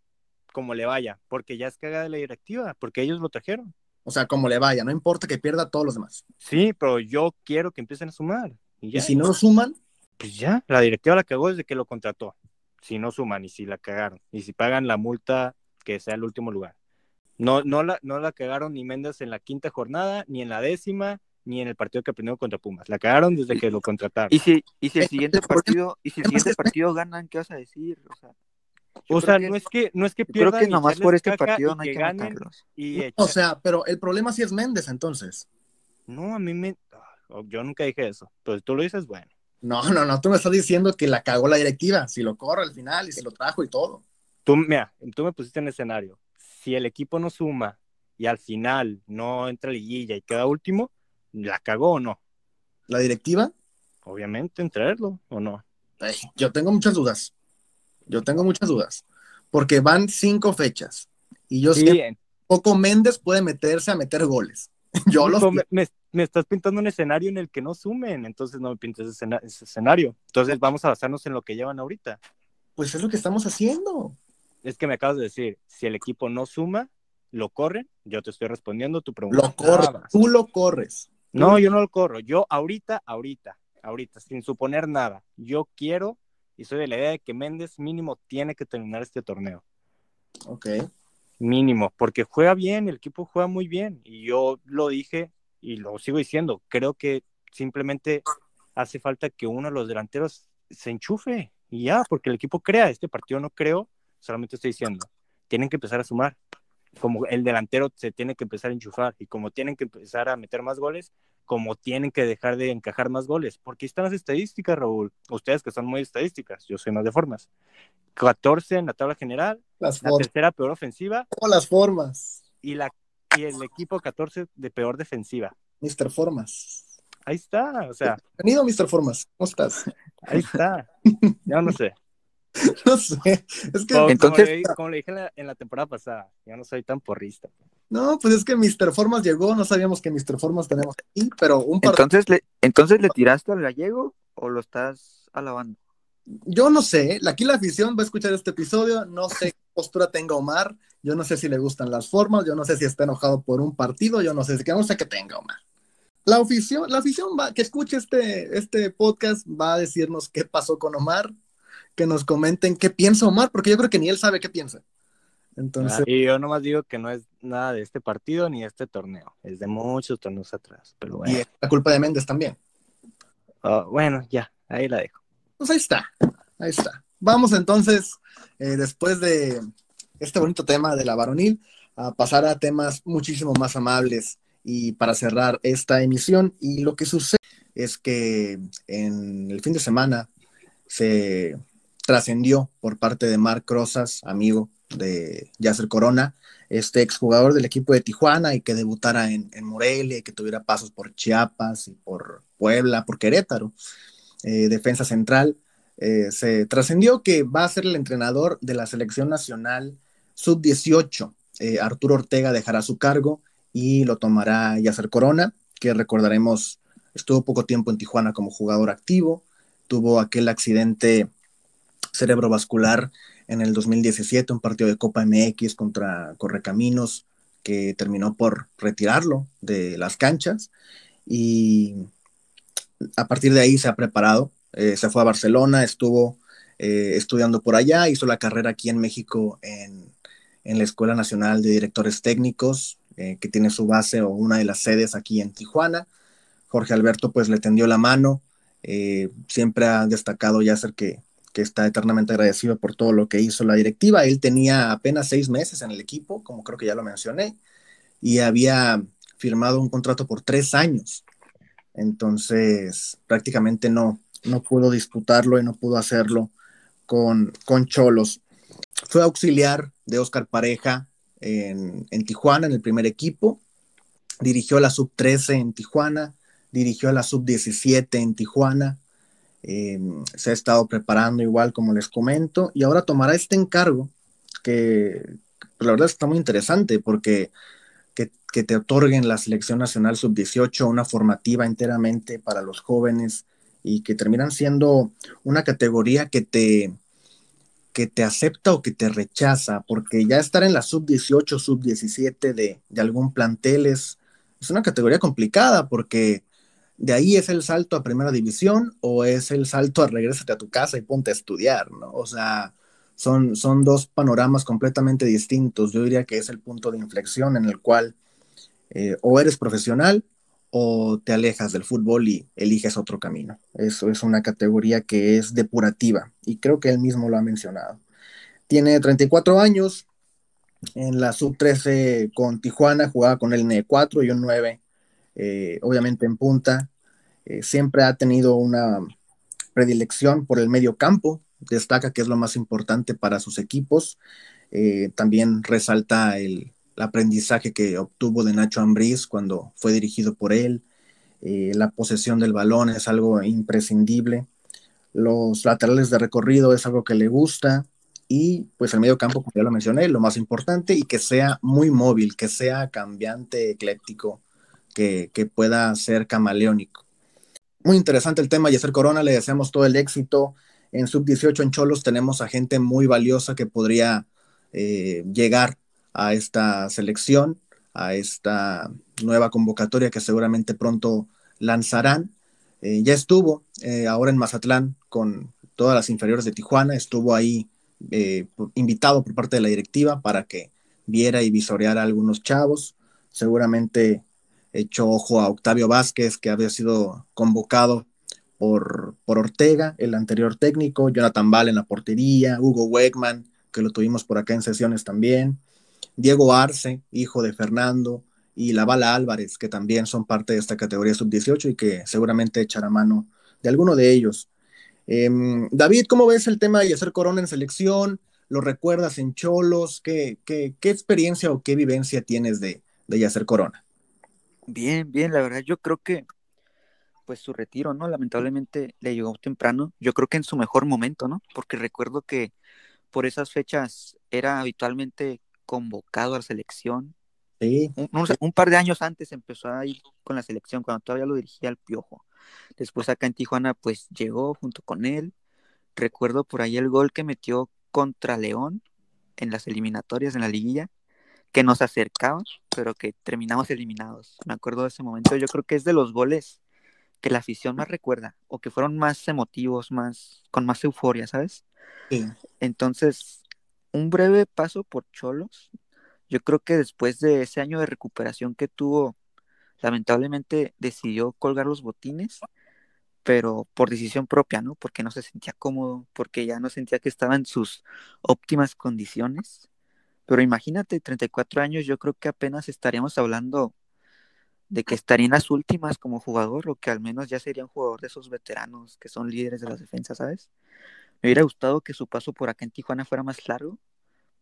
Speaker 3: como le vaya, porque ya es cagada de la directiva, porque ellos lo trajeron.
Speaker 1: O sea, como le vaya, no importa que pierda a todos los demás.
Speaker 3: Sí, pero yo quiero que empiecen a sumar. Y, ya,
Speaker 1: Y si no lo suman,
Speaker 3: pues ya, la directiva la cagó desde que lo contrató. Si no suman y si la cagaron, y si pagan la multa, que sea el último lugar. No, no, la, no la cagaron ni Méndez en la quinta jornada, ni en la décima, ni en el partido que aprendió contra Pumas. La cagaron desde que lo contrataron.
Speaker 2: Y si, y si el
Speaker 1: Eh,
Speaker 2: siguiente
Speaker 1: ¿por qué-
Speaker 2: partido, y si el siguiente partido ganan, ¿qué vas a decir? O sea,
Speaker 3: O sea, no es que no es que
Speaker 2: Creo
Speaker 3: pierdan
Speaker 2: que
Speaker 3: y
Speaker 2: nomás por este partido no hay que
Speaker 3: ganen
Speaker 2: matarlos.
Speaker 3: y
Speaker 1: O sea, pero el problema sí es Méndez entonces.
Speaker 3: no, a mí me ah, yo nunca dije eso. Pero si tú lo dices, bueno.
Speaker 1: No, no, no, tú me estás diciendo que la cagó la directiva, si lo corre al final y si lo trajo y todo.
Speaker 3: Tú, mira, tú me pusiste en el escenario. Si el equipo no suma y al final no entra liguilla y queda último, ¿la cagó o no?
Speaker 1: La directiva,
Speaker 3: Obviamente, en traerlo o no.
Speaker 1: ay, yo tengo muchas dudas. Yo tengo muchas dudas. Porque van cinco fechas. Y yo sé
Speaker 3: Sí,
Speaker 1: que poco Méndez puede meterse a meter goles. Yo los
Speaker 3: Nico, me, estás pintando un escenario en el que no sumen, entonces no me pintes ese, escena- ese escenario. Entonces vamos a basarnos en lo que llevan ahorita.
Speaker 1: Pues es lo que estamos haciendo.
Speaker 3: Es que me acabas de decir, si el equipo no suma, lo corren, yo te estoy respondiendo tu pregunta.
Speaker 1: Lo corres, tú lo corres.
Speaker 3: No, yo no lo corro. Yo ahorita, ahorita, ahorita, sin suponer nada, yo quiero y soy de la idea de que Méndez mínimo tiene que terminar este torneo.
Speaker 1: Ok.
Speaker 3: Mínimo, porque juega bien, el equipo juega muy bien. Y yo lo dije y lo sigo diciendo. Creo que simplemente hace falta que uno de los delanteros se enchufe y ya, porque el equipo crea. Este partido no creo, solamente estoy diciendo. Tienen que empezar a sumar. Como el delantero se tiene que empezar a enchufar y como tienen que empezar a meter más goles, como tienen que dejar de encajar más goles. Porque ahí están las estadísticas, Raúl. Ustedes que son muy estadísticas, yo soy más de formas. 14 en la tabla general,
Speaker 1: Las
Speaker 3: la
Speaker 1: formas.
Speaker 3: tercera peor ofensiva
Speaker 1: las formas.
Speaker 3: y, la, y el equipo 14 de peor defensiva.
Speaker 1: Mr. Formas.
Speaker 3: Ahí está, o sea,
Speaker 1: Bienvenido, Mr. Formas. ¿Cómo estás?
Speaker 3: ahí está. Ya no sé.
Speaker 1: No sé. Es que,
Speaker 3: Como,
Speaker 2: Entonces-
Speaker 3: como le, como le dije en la, en la temporada pasada, ya no soy tan porrista.
Speaker 1: No, pues es que Mr. Formas llegó. No sabíamos que Mr. Formas tenemos aquí, pero un partido.
Speaker 2: Entonces le, entonces le tiraste al gallego o lo estás alabando.
Speaker 1: Yo no sé. Aquí la afición va a escuchar este episodio. No sé qué postura tenga Omar. Yo no sé si le gustan las formas. Yo no sé si está enojado por un partido. Yo no sé. no sé qué tenga Omar. La afición, la afición va, que escuche este, este podcast va a decirnos qué pasó con Omar, que nos comenten qué piensa Omar, porque yo creo que ni él sabe qué piensa. Entonces,
Speaker 3: Ah, y yo nomás digo que no es nada de este partido ni de este torneo, es de muchos torneos atrás. Pero
Speaker 1: y es la culpa de Méndez también.
Speaker 3: Ah, bueno, ya, ahí la dejo.
Speaker 1: Pues ahí está, ahí está. Vamos entonces, eh, después de este bonito tema de la varonil, a pasar a temas muchísimo más amables y para cerrar esta emisión. Y lo que sucede es que en el fin de semana se trascendió por parte de Marc Rosas, amigo de Yasser Corona, este exjugador del equipo de Tijuana y que debutara en, en Morelia y que tuviera pasos por Chiapas y por Puebla, por Querétaro, eh, defensa central. Eh, se trascendió que va a ser el entrenador de la selección nacional sub-18. Eh, Arturo Ortega dejará su cargo y lo tomará Yasser Corona, que recordaremos estuvo poco tiempo en Tijuana como jugador activo, tuvo aquel accidente cerebrovascular en el 2017, un partido de Copa MX contra Correcaminos, que terminó por retirarlo de las canchas y a partir de ahí se ha preparado, eh, se fue a Barcelona, estuvo eh, estudiando por allá, hizo la carrera aquí en México en, en la Escuela Nacional de Directores Técnicos, eh, que tiene su base o una de las sedes aquí en Tijuana. Jorge Alberto pues le tendió la mano, siempre ha destacado Yasser que, que está eternamente agradecido por todo lo que hizo la directiva. Él tenía apenas seis meses en el equipo, como creo que ya lo mencioné, y había firmado un contrato por tres años. Entonces, prácticamente no, no pudo disputarlo y no pudo hacerlo con, con Cholos. Fue auxiliar de Oscar Pareja en, en Tijuana, en el primer equipo. Dirigió la sub-13 en Tijuana, dirigió la sub-17 en Tijuana. Eh, se ha estado preparando igual, como les comento, y ahora tomará este encargo que pues, la verdad está muy interesante porque que, que, te otorguen la selección nacional sub-18, una formativa enteramente para los jóvenes y que terminan siendo una categoría que te, que te acepta o que te rechaza, porque ya estar en la sub-18, sub-17 de, de, algún plantel es, es una categoría complicada porque de ahí es el salto a primera división o es el salto a regrésate a tu casa y ponte a estudiar, ¿no? O sea, son, son dos panoramas completamente distintos. Yo diría que es el punto de inflexión en el cual eh, o eres profesional o te alejas del fútbol y eliges otro camino. Eso es una categoría que es depurativa y creo que él mismo lo ha mencionado. Tiene 34 años. En la sub-13 con Tijuana jugaba con el N4 y un 9, eh, obviamente en punta. Eh, siempre ha tenido una predilección por el medio campo. Destaca que es lo más importante para sus equipos. Eh, también resalta el, aprendizaje que obtuvo de Nacho Ambriz cuando fue dirigido por él. la posesión del balón es algo imprescindible. Los laterales de recorrido es algo que le gusta y pues el medio campo, como ya lo mencioné, lo más importante y que sea muy móvil, que sea cambiante, ecléctico, que, pueda ser camaleónico. Muy interesante el tema, Yeser Corona, le deseamos todo el éxito. En sub-18 en Cholos tenemos a gente muy valiosa que podría eh, llegar a esta selección, a esta nueva convocatoria que seguramente pronto lanzarán. Eh, ya estuvo eh, ahora en Mazatlán con todas las inferiores de Tijuana, estuvo ahí invitado por parte de la directiva para que viera y visoreara a algunos chavos. Seguramente echó ojo a Octavio Vázquez, que había sido convocado por, por Ortega, el anterior técnico, Jonathan Val en la portería, Hugo Wegman, que lo tuvimos por acá en sesiones también, Diego Arce, hijo de Fernando, y la Bala Álvarez, que también son parte de esta categoría sub-18 y que seguramente echará mano de alguno de ellos. Em, David, ¿cómo ves el tema de hacer Corona en selección? ¿Lo recuerdas en Cholos? ¿Qué, qué, experiencia o qué vivencia tienes de, de Yacer Corona?
Speaker 2: Bien, bien, la verdad yo creo que pues su retiro, ¿no? Lamentablemente le llegó temprano, yo creo que en su mejor momento, ¿no? Porque recuerdo que por esas fechas era habitualmente convocado a la selección, un, par de años antes empezó a ir con la selección, cuando todavía lo dirigía el Piojo. Después acá en Tijuana, pues llegó junto con él. Recuerdo por ahí el gol que metió contra León en las eliminatorias en la liguilla, que nos acercaba, pero que terminamos eliminados. Me acuerdo de ese momento. Yo creo que es de los goles que la afición más recuerda, o que fueron más emotivos, más, con más euforia, ¿sabes? Entonces, un breve paso por Cholos, yo creo que después de ese año de recuperación que tuvo, lamentablemente decidió colgar los botines, pero por decisión propia, ¿no? Porque no se sentía cómodo, porque ya no sentía que estaba en sus óptimas condiciones. Pero imagínate, 34 años, yo creo que apenas estaríamos hablando de que estaría en las últimas como jugador, o que al menos ya sería un jugador de esos veteranos que son líderes de las defensas, ¿sabes? Me hubiera gustado que su paso por acá en Tijuana fuera más largo,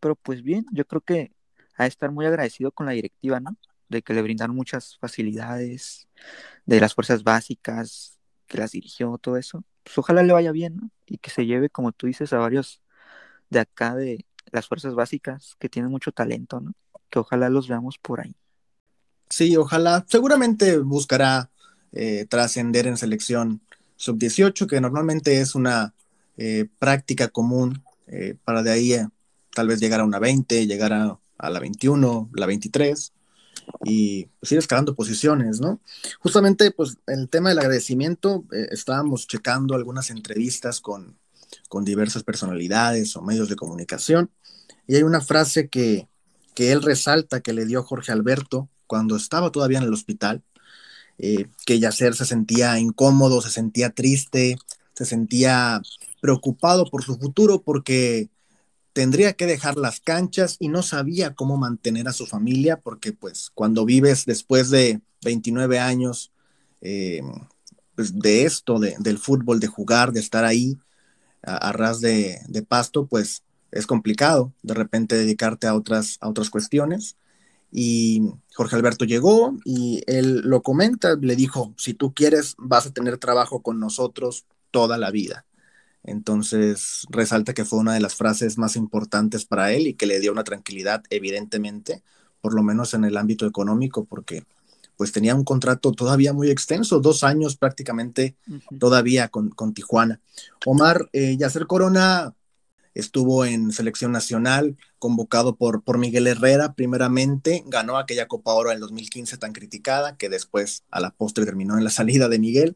Speaker 2: pero pues bien, yo creo que a estar muy agradecido con la directiva, ¿no? De que le brindaron muchas facilidades, de las fuerzas básicas, que las dirigió, todo eso. Pues ojalá le vaya bien, ¿no? Y que se lleve, como tú dices, a varios de acá de las fuerzas básicas que tienen mucho talento, ¿no? Que ojalá los veamos por ahí.
Speaker 1: Sí, ojalá. Seguramente buscará eh, trascender en selección sub-18, que normalmente es una eh, práctica común eh, para de ahí tal vez llegar a una 20, llegar a a la 21, la 23 y pues ir escalando posiciones, ¿no? Justamente, pues el tema del agradecimiento, estábamos checando algunas entrevistas con, con diversas personalidades o medios de comunicación. Y hay una frase que, que él resalta que le dio Jorge Alberto cuando estaba todavía en el hospital, eh, que Yacer se sentía incómodo, se sentía triste, se sentía preocupado por su futuro porque tendría que dejar las canchas y no sabía cómo mantener a su familia porque pues cuando vives después de 29 años eh, pues, de esto, del fútbol, de jugar, de estar ahí a, ras de, pasto, pues es complicado de repente dedicarte a otras, a otras cuestiones. Y Jorge Alberto llegó y él lo comenta, le dijo, si tú quieres vas a tener trabajo con nosotros toda la vida. Entonces resalta que fue una de las frases más importantes para él y que le dio una tranquilidad, evidentemente, por lo menos en el ámbito económico, porque pues tenía un contrato todavía muy extenso, dos años prácticamente todavía con, Tijuana. Omar eh, Yacer Corona estuvo en selección nacional, convocado por, por Miguel Herrera primeramente, ganó aquella Copa Oro en 2015 tan criticada, que después a la postre terminó en la salida de Miguel,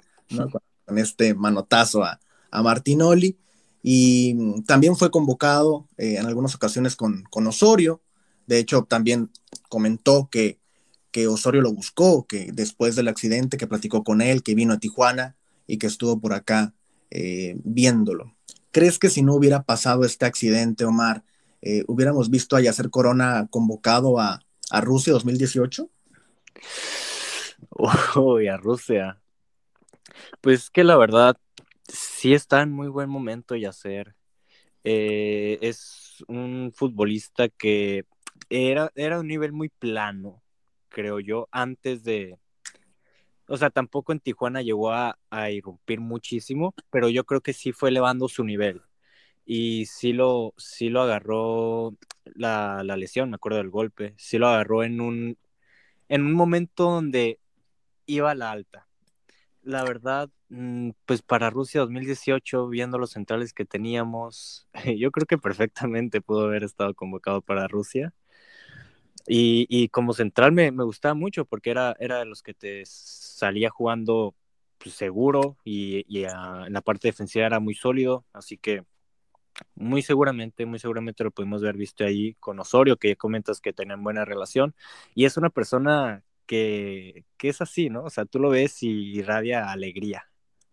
Speaker 1: con este manotazo a, a Martinoli y también fue convocado eh, en algunas ocasiones con, con, Osorio. De hecho, también comentó que, que Osorio lo buscó, que después del accidente que platicó con él, que vino a Tijuana y que estuvo por acá eh, viéndolo. ¿Crees que si no hubiera pasado este accidente, Omar, eh, hubiéramos visto a Yacer Corona convocado a, a Rusia 2018?
Speaker 3: Uy, a Rusia. Pues que la verdad, sí está en muy buen momento Yacer. Eh, es un futbolista que era, era un nivel muy plano, creo yo, antes de... O sea, tampoco en Tijuana llegó a, a irrumpir muchísimo, pero yo creo que sí fue elevando su nivel. Y sí lo, sí lo agarró la, la lesión, me acuerdo del golpe. Sí lo agarró en un, en un momento donde iba a la alta. La verdad, mm, pues para Rusia 2018, viendo los centrales que teníamos, yo creo que perfectamente pudo haber estado convocado para Rusia. Y, como central me, me, gustaba mucho porque era, era de los que te salía jugando pues, seguro y, en la parte defensiva era muy sólido. Así que muy seguramente, muy seguramente lo pudimos ver visto ahí con Osorio, que ya comentas que tenían buena relación. Y es una persona que, que es así, ¿no? O sea, tú lo ves y irradia alegría.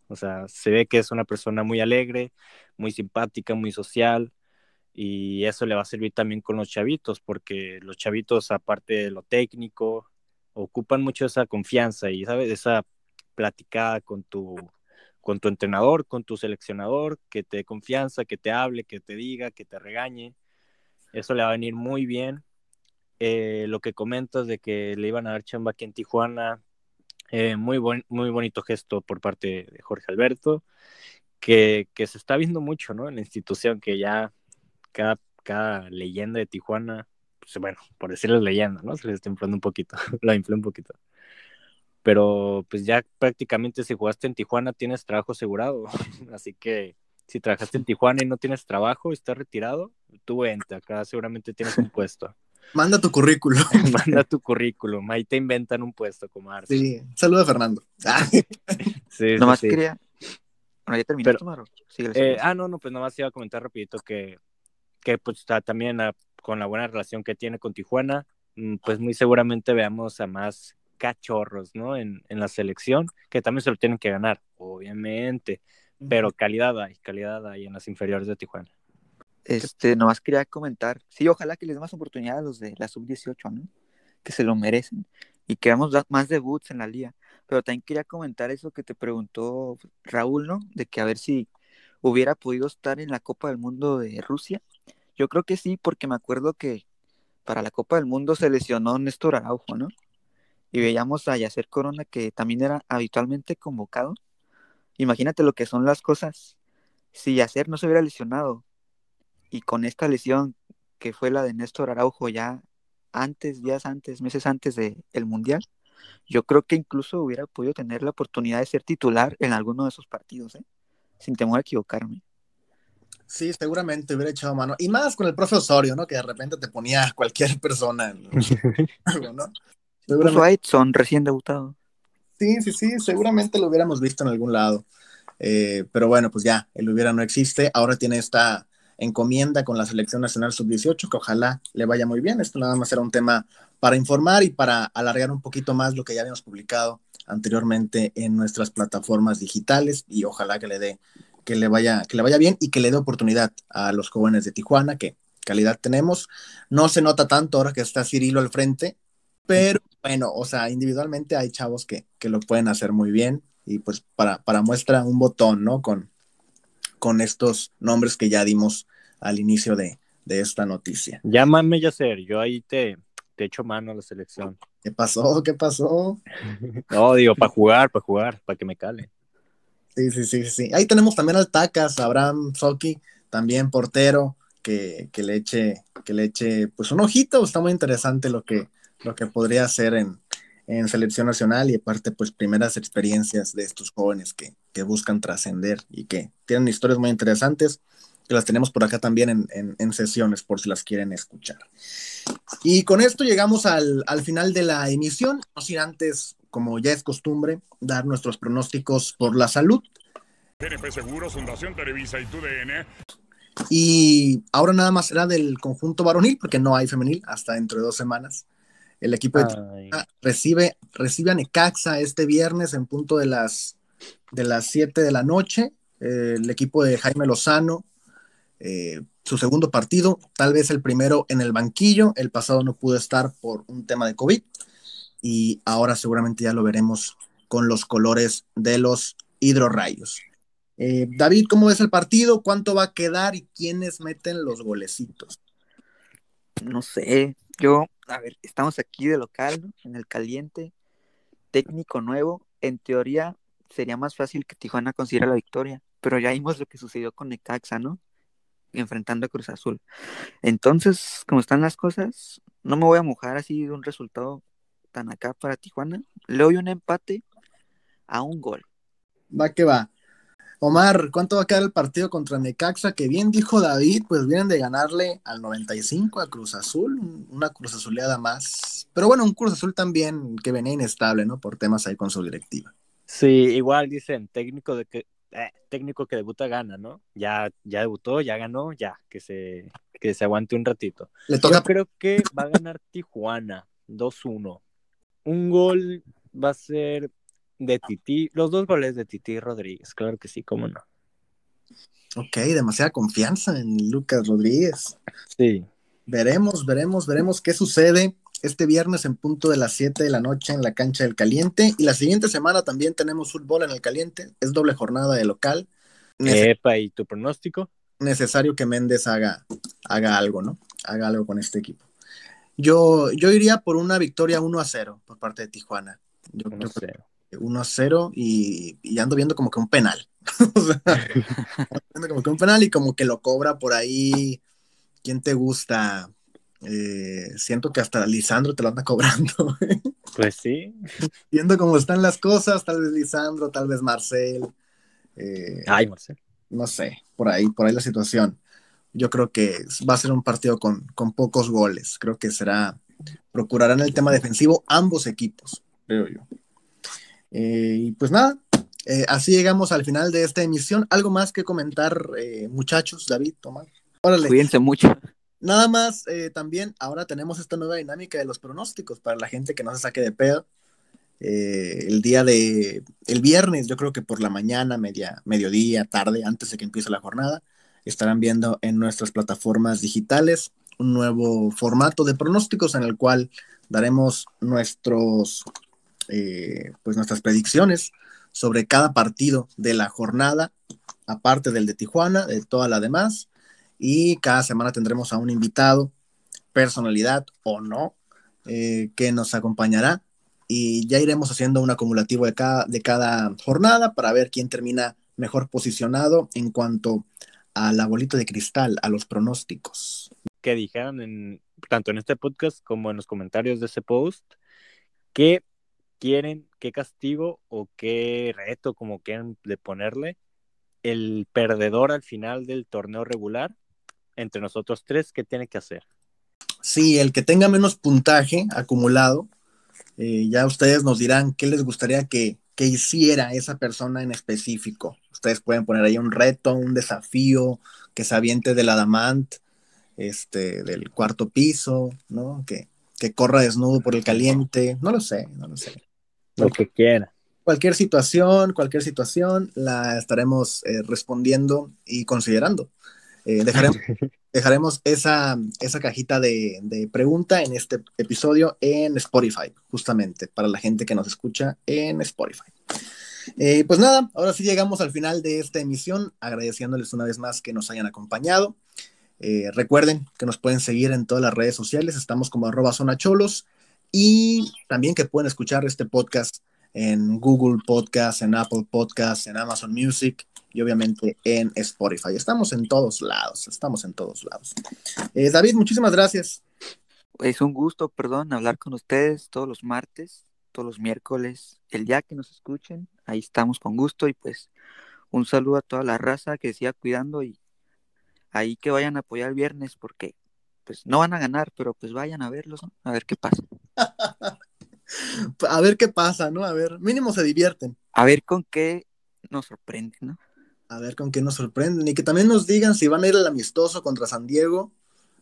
Speaker 3: O sea, se ve que es una persona muy alegre, muy simpática, muy social y eso le va a servir también con los chavitos, porque los chavitos, aparte de lo técnico, ocupan mucho esa confianza y, ¿sabes? Esa platicada con tu, con tu entrenador, con tu seleccionador, que te dé confianza, que te hable, que te diga, que te regañe. Eso le va a venir muy bien. Eh, lo que comentas de que le iban a dar chamba aquí en Tijuana, eh, muy, buen, muy bonito gesto por parte de Jorge Alberto, que, que se está viendo mucho ¿no? en la institución, que ya cada, cada leyenda de Tijuana, pues, bueno, por decirles leyenda, ¿no? Se les está inflando un poquito, la infló un poquito. Pero pues ya prácticamente si jugaste en Tijuana tienes trabajo asegurado, así que si trabajaste en Tijuana y no tienes trabajo, estás retirado, tú entra, acá seguramente tienes un puesto.
Speaker 1: Manda tu currículum.
Speaker 3: Manda tu currículum, ahí te inventan un puesto como Arce.
Speaker 1: Sí, saluda a Fernando.
Speaker 3: sí,
Speaker 2: Nomás
Speaker 3: sí,
Speaker 2: quería... Bueno, ya terminé,
Speaker 3: Pero- Eh, ah, no, no, pues nomás iba a comentar rapidito que, que pues está también con la buena relación que tiene con Tijuana, mm, pues muy seguramente veamos a más cachorros, ¿no? En, en la selección, que también se lo tienen que ganar, obviamente, pero calidad hay, calidad hay en las inferiores de Tijuana.
Speaker 2: Este, nomás quería comentar. Sí, ojalá que les dé más oportunidad a los de la sub-18, ¿no? Que se lo merecen. Y que da- más debuts en la liga. Pero también quería comentar eso que te preguntó Raúl, ¿no? De que a ver si hubiera podido estar en la Copa del Mundo de Rusia. Yo creo que sí, porque me acuerdo que para la Copa del Mundo se lesionó Néstor Araujo, ¿no? Y veíamos a Yacer Corona, que también era habitualmente convocado. Imagínate lo que son las cosas. Si Yacer no se hubiera lesionado y con esta lesión que fue la de Néstor Araujo ya antes, días antes, meses antes del el Mundial, yo creo que incluso hubiera podido tener la oportunidad de ser titular en alguno de esos partidos, ¿eh? sin temor a equivocarme.
Speaker 1: Sí, seguramente hubiera echado mano. Y más con el profe Osorio, ¿no? Que de repente te ponía cualquier persona ¿no?
Speaker 2: Incluso
Speaker 1: Seguramente,
Speaker 2: recién debutado.
Speaker 1: sí, sí, sí, seguramente lo hubiéramos visto en algún lado. Eh, pero bueno, pues ya, el hubiera no existe. Ahora tiene esta encomienda con la Selección Nacional Sub-18, que ojalá le vaya muy bien. Esto nada más era un tema para informar y para alargar un poquito más lo que ya habíamos publicado anteriormente en nuestras plataformas digitales y ojalá que le dé que le vaya que le vaya bien y que le dé oportunidad a los jóvenes de Tijuana que calidad tenemos. No se nota tanto ahora que está Cirilo al frente pero bueno o sea individualmente hay chavos que, que lo pueden hacer muy bien y pues para, para muestra un botón no con con estos nombres que ya dimos al inicio de, de esta noticia.
Speaker 3: Llámame, Yacer, yo ahí te, te echo mano a la selección.
Speaker 1: qué pasó qué pasó
Speaker 3: No, digo, para jugar, para jugar, para que me cale.
Speaker 1: Sí, sí, sí, sí. Ahí tenemos también al Tacas, Abraham Soki, también portero, que, que le eche, que le eche pues un ojito, está muy interesante lo que, lo que podría hacer en, en selección nacional y aparte pues primeras experiencias de estos jóvenes que, que buscan trascender y que tienen historias muy interesantes, que las tenemos por acá también en, en, en sesiones por si las quieren escuchar. Y con esto llegamos al, al final de la emisión, no sin antes, como ya es costumbre, dar nuestros pronósticos por la salud.
Speaker 6: GNP Seguros, Fundación Televisa y TUDN.
Speaker 1: Y ahora nada más será del conjunto varonil, porque no hay femenil hasta dentro de dos semanas. El equipo de recibe, recibe a Necaxa este viernes en punto de las, de las 7 de la noche. Eh, el equipo de Jaime Lozano, eh, su segundo partido, tal vez el primero en el banquillo. El pasado no pudo estar por un tema de COVID y ahora seguramente ya lo veremos con los colores de los hidrorrayos. Eh, David, ¿cómo ves el partido? ¿Cuánto va a quedar y quiénes meten los golecitos?
Speaker 2: No sé, yo, a ver, estamos aquí de local, en el caliente, técnico nuevo. En teoría sería más fácil que Tijuana consiga la victoria, pero ya vimos lo que sucedió con Necaxa, ¿no? Enfrentando a Cruz Azul. Entonces, como están las cosas, no me voy a mojar así de un resultado tan acá para Tijuana. Le doy un empate a un gol.
Speaker 1: Va que va. Omar, ¿cuánto va a quedar el partido contra Necaxa? Que bien dijo David, pues vienen de ganarle al 95 a Cruz Azul, una Cruz Azuleada más. Pero bueno, un Cruz Azul también que venía inestable, ¿no? Por temas ahí con su directiva.
Speaker 3: Sí, igual dicen, técnico de que eh, técnico que debuta gana, ¿no? Ya, ya debutó, ya ganó, ya, que se, que se aguante un ratito.
Speaker 1: Le toca
Speaker 3: Yo creo que va a ganar Tijuana 2-1. Un gol va a ser de Titi, los dos goles de Titi Rodríguez, claro que sí, cómo no.
Speaker 1: Ok, demasiada confianza en Lucas Rodríguez.
Speaker 3: Sí,
Speaker 1: Veremos, veremos, veremos qué sucede este viernes en punto de las 7 de la noche en la cancha del Caliente. Y la siguiente semana también tenemos fútbol en el Caliente. Es doble jornada de local. Nece-
Speaker 3: Epa, ¿y tu pronóstico?
Speaker 1: necesario que Méndez haga, haga algo, ¿no? Haga algo con este equipo. Yo, yo iría por una victoria 1 a 0 por parte de Tijuana. Yo
Speaker 3: No
Speaker 1: creo
Speaker 3: sé.
Speaker 1: que 1 a 0 y, y ando viendo como que un penal. O sea, ando viendo como que un penal y como que lo cobra por ahí. ¿Quién te gusta? Eh, siento que hasta Lisandro te lo anda cobrando.
Speaker 3: Pues sí.
Speaker 1: Viendo cómo están las cosas, tal vez Lisandro, tal vez Marcel. eh,
Speaker 3: Ay, Marcelo.
Speaker 1: no sé, por ahí, por ahí la situación. Yo creo que va a ser un partido con, con pocos goles. Creo que será, procurarán el tema defensivo ambos equipos, creo yo. Eh, y pues nada, eh, así llegamos al final de esta emisión. ¿Algo más que comentar, eh, muchachos, David, Tomás? Órale.
Speaker 2: Cuídense mucho.
Speaker 1: Nada más, eh, también ahora tenemos esta nueva dinámica de los pronósticos para la gente que no se saque de pedo. El día de, el viernes, yo creo que por la mañana, media, mediodía, tarde, antes de que empiece la jornada, estarán viendo en nuestras plataformas digitales un nuevo formato de pronósticos en el cual daremos nuestros, eh, pues nuestras predicciones sobre cada partido de la jornada, aparte del de Tijuana, de toda la demás y cada semana tendremos a un invitado, personalidad o no, eh, que nos acompañará y ya iremos haciendo un acumulativo de cada, de cada jornada para ver quién termina mejor posicionado en cuanto a la bolita de cristal, a los pronósticos.
Speaker 3: Que dijeran en, tanto en este podcast como en los comentarios de ese post, qué quieren, qué castigo o qué reto, como quieran de ponerle, el perdedor al final del torneo regular, entre nosotros tres, ¿qué tiene que hacer?
Speaker 1: Sí, el que tenga menos puntaje acumulado, eh, ya ustedes nos dirán qué les gustaría que, que hiciera esa persona en específico. Ustedes pueden poner ahí un reto, un desafío, que se aviente del adamant, este, del cuarto piso, ¿no? Que, que corra desnudo por el caliente, no lo sé, no lo sé.
Speaker 3: Lo que quiera.
Speaker 1: Cualquier situación, cualquier situación, la estaremos eh, respondiendo y considerando. Eh, dejaremos, dejaremos esa, esa cajita de, de pregunta en este episodio en Spotify, justamente, para la gente que nos escucha en Spotify. Eh, pues nada, ahora sí llegamos al final de esta emisión, agradeciéndoles una vez más que nos hayan acompañado. Eh, recuerden que nos pueden seguir en todas las redes sociales, estamos como arroba zona cholos y también que pueden escuchar este podcast en Google Podcast, en Apple Podcast, en Amazon Music y obviamente en Spotify. Estamos en todos lados, estamos en todos lados. Eh, David, muchísimas gracias.
Speaker 2: Es un gusto, perdón, hablar con ustedes todos los martes, todos los miércoles, el día que nos escuchen, ahí estamos con gusto y pues un saludo a toda la raza que siga cuidando y ahí que vayan a apoyar el viernes porque pues no van a ganar, pero pues vayan a verlos, ¿no? a ver qué pasa.
Speaker 1: A ver qué pasa, ¿no? A ver, mínimo se divierten.
Speaker 2: A ver con qué nos sorprenden, ¿no?
Speaker 1: A ver con qué nos sorprenden y que también nos digan si van a ir al amistoso contra San Diego,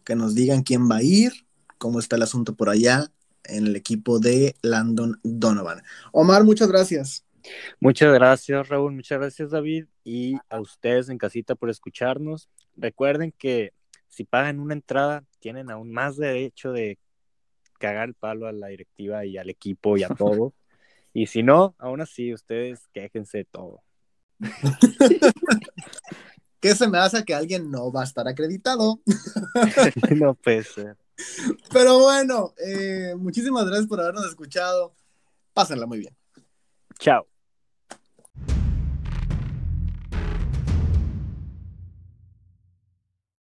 Speaker 1: que nos digan quién va a ir, cómo está el asunto por allá en el equipo de Landon Donovan. Omar, muchas gracias.
Speaker 3: Muchas gracias, Raúl. Muchas gracias, David. Y a ustedes en casita por escucharnos. Recuerden que si pagan una entrada, tienen aún más derecho de cagar el palo a la directiva y al equipo y a todo. y si no, aún así, ustedes quéjense de todo.
Speaker 1: ¿Qué se me hace que alguien no va a estar acreditado?
Speaker 3: no puede ser.
Speaker 1: Pero bueno, eh, muchísimas gracias por habernos escuchado. Pásenla muy bien.
Speaker 3: Chao.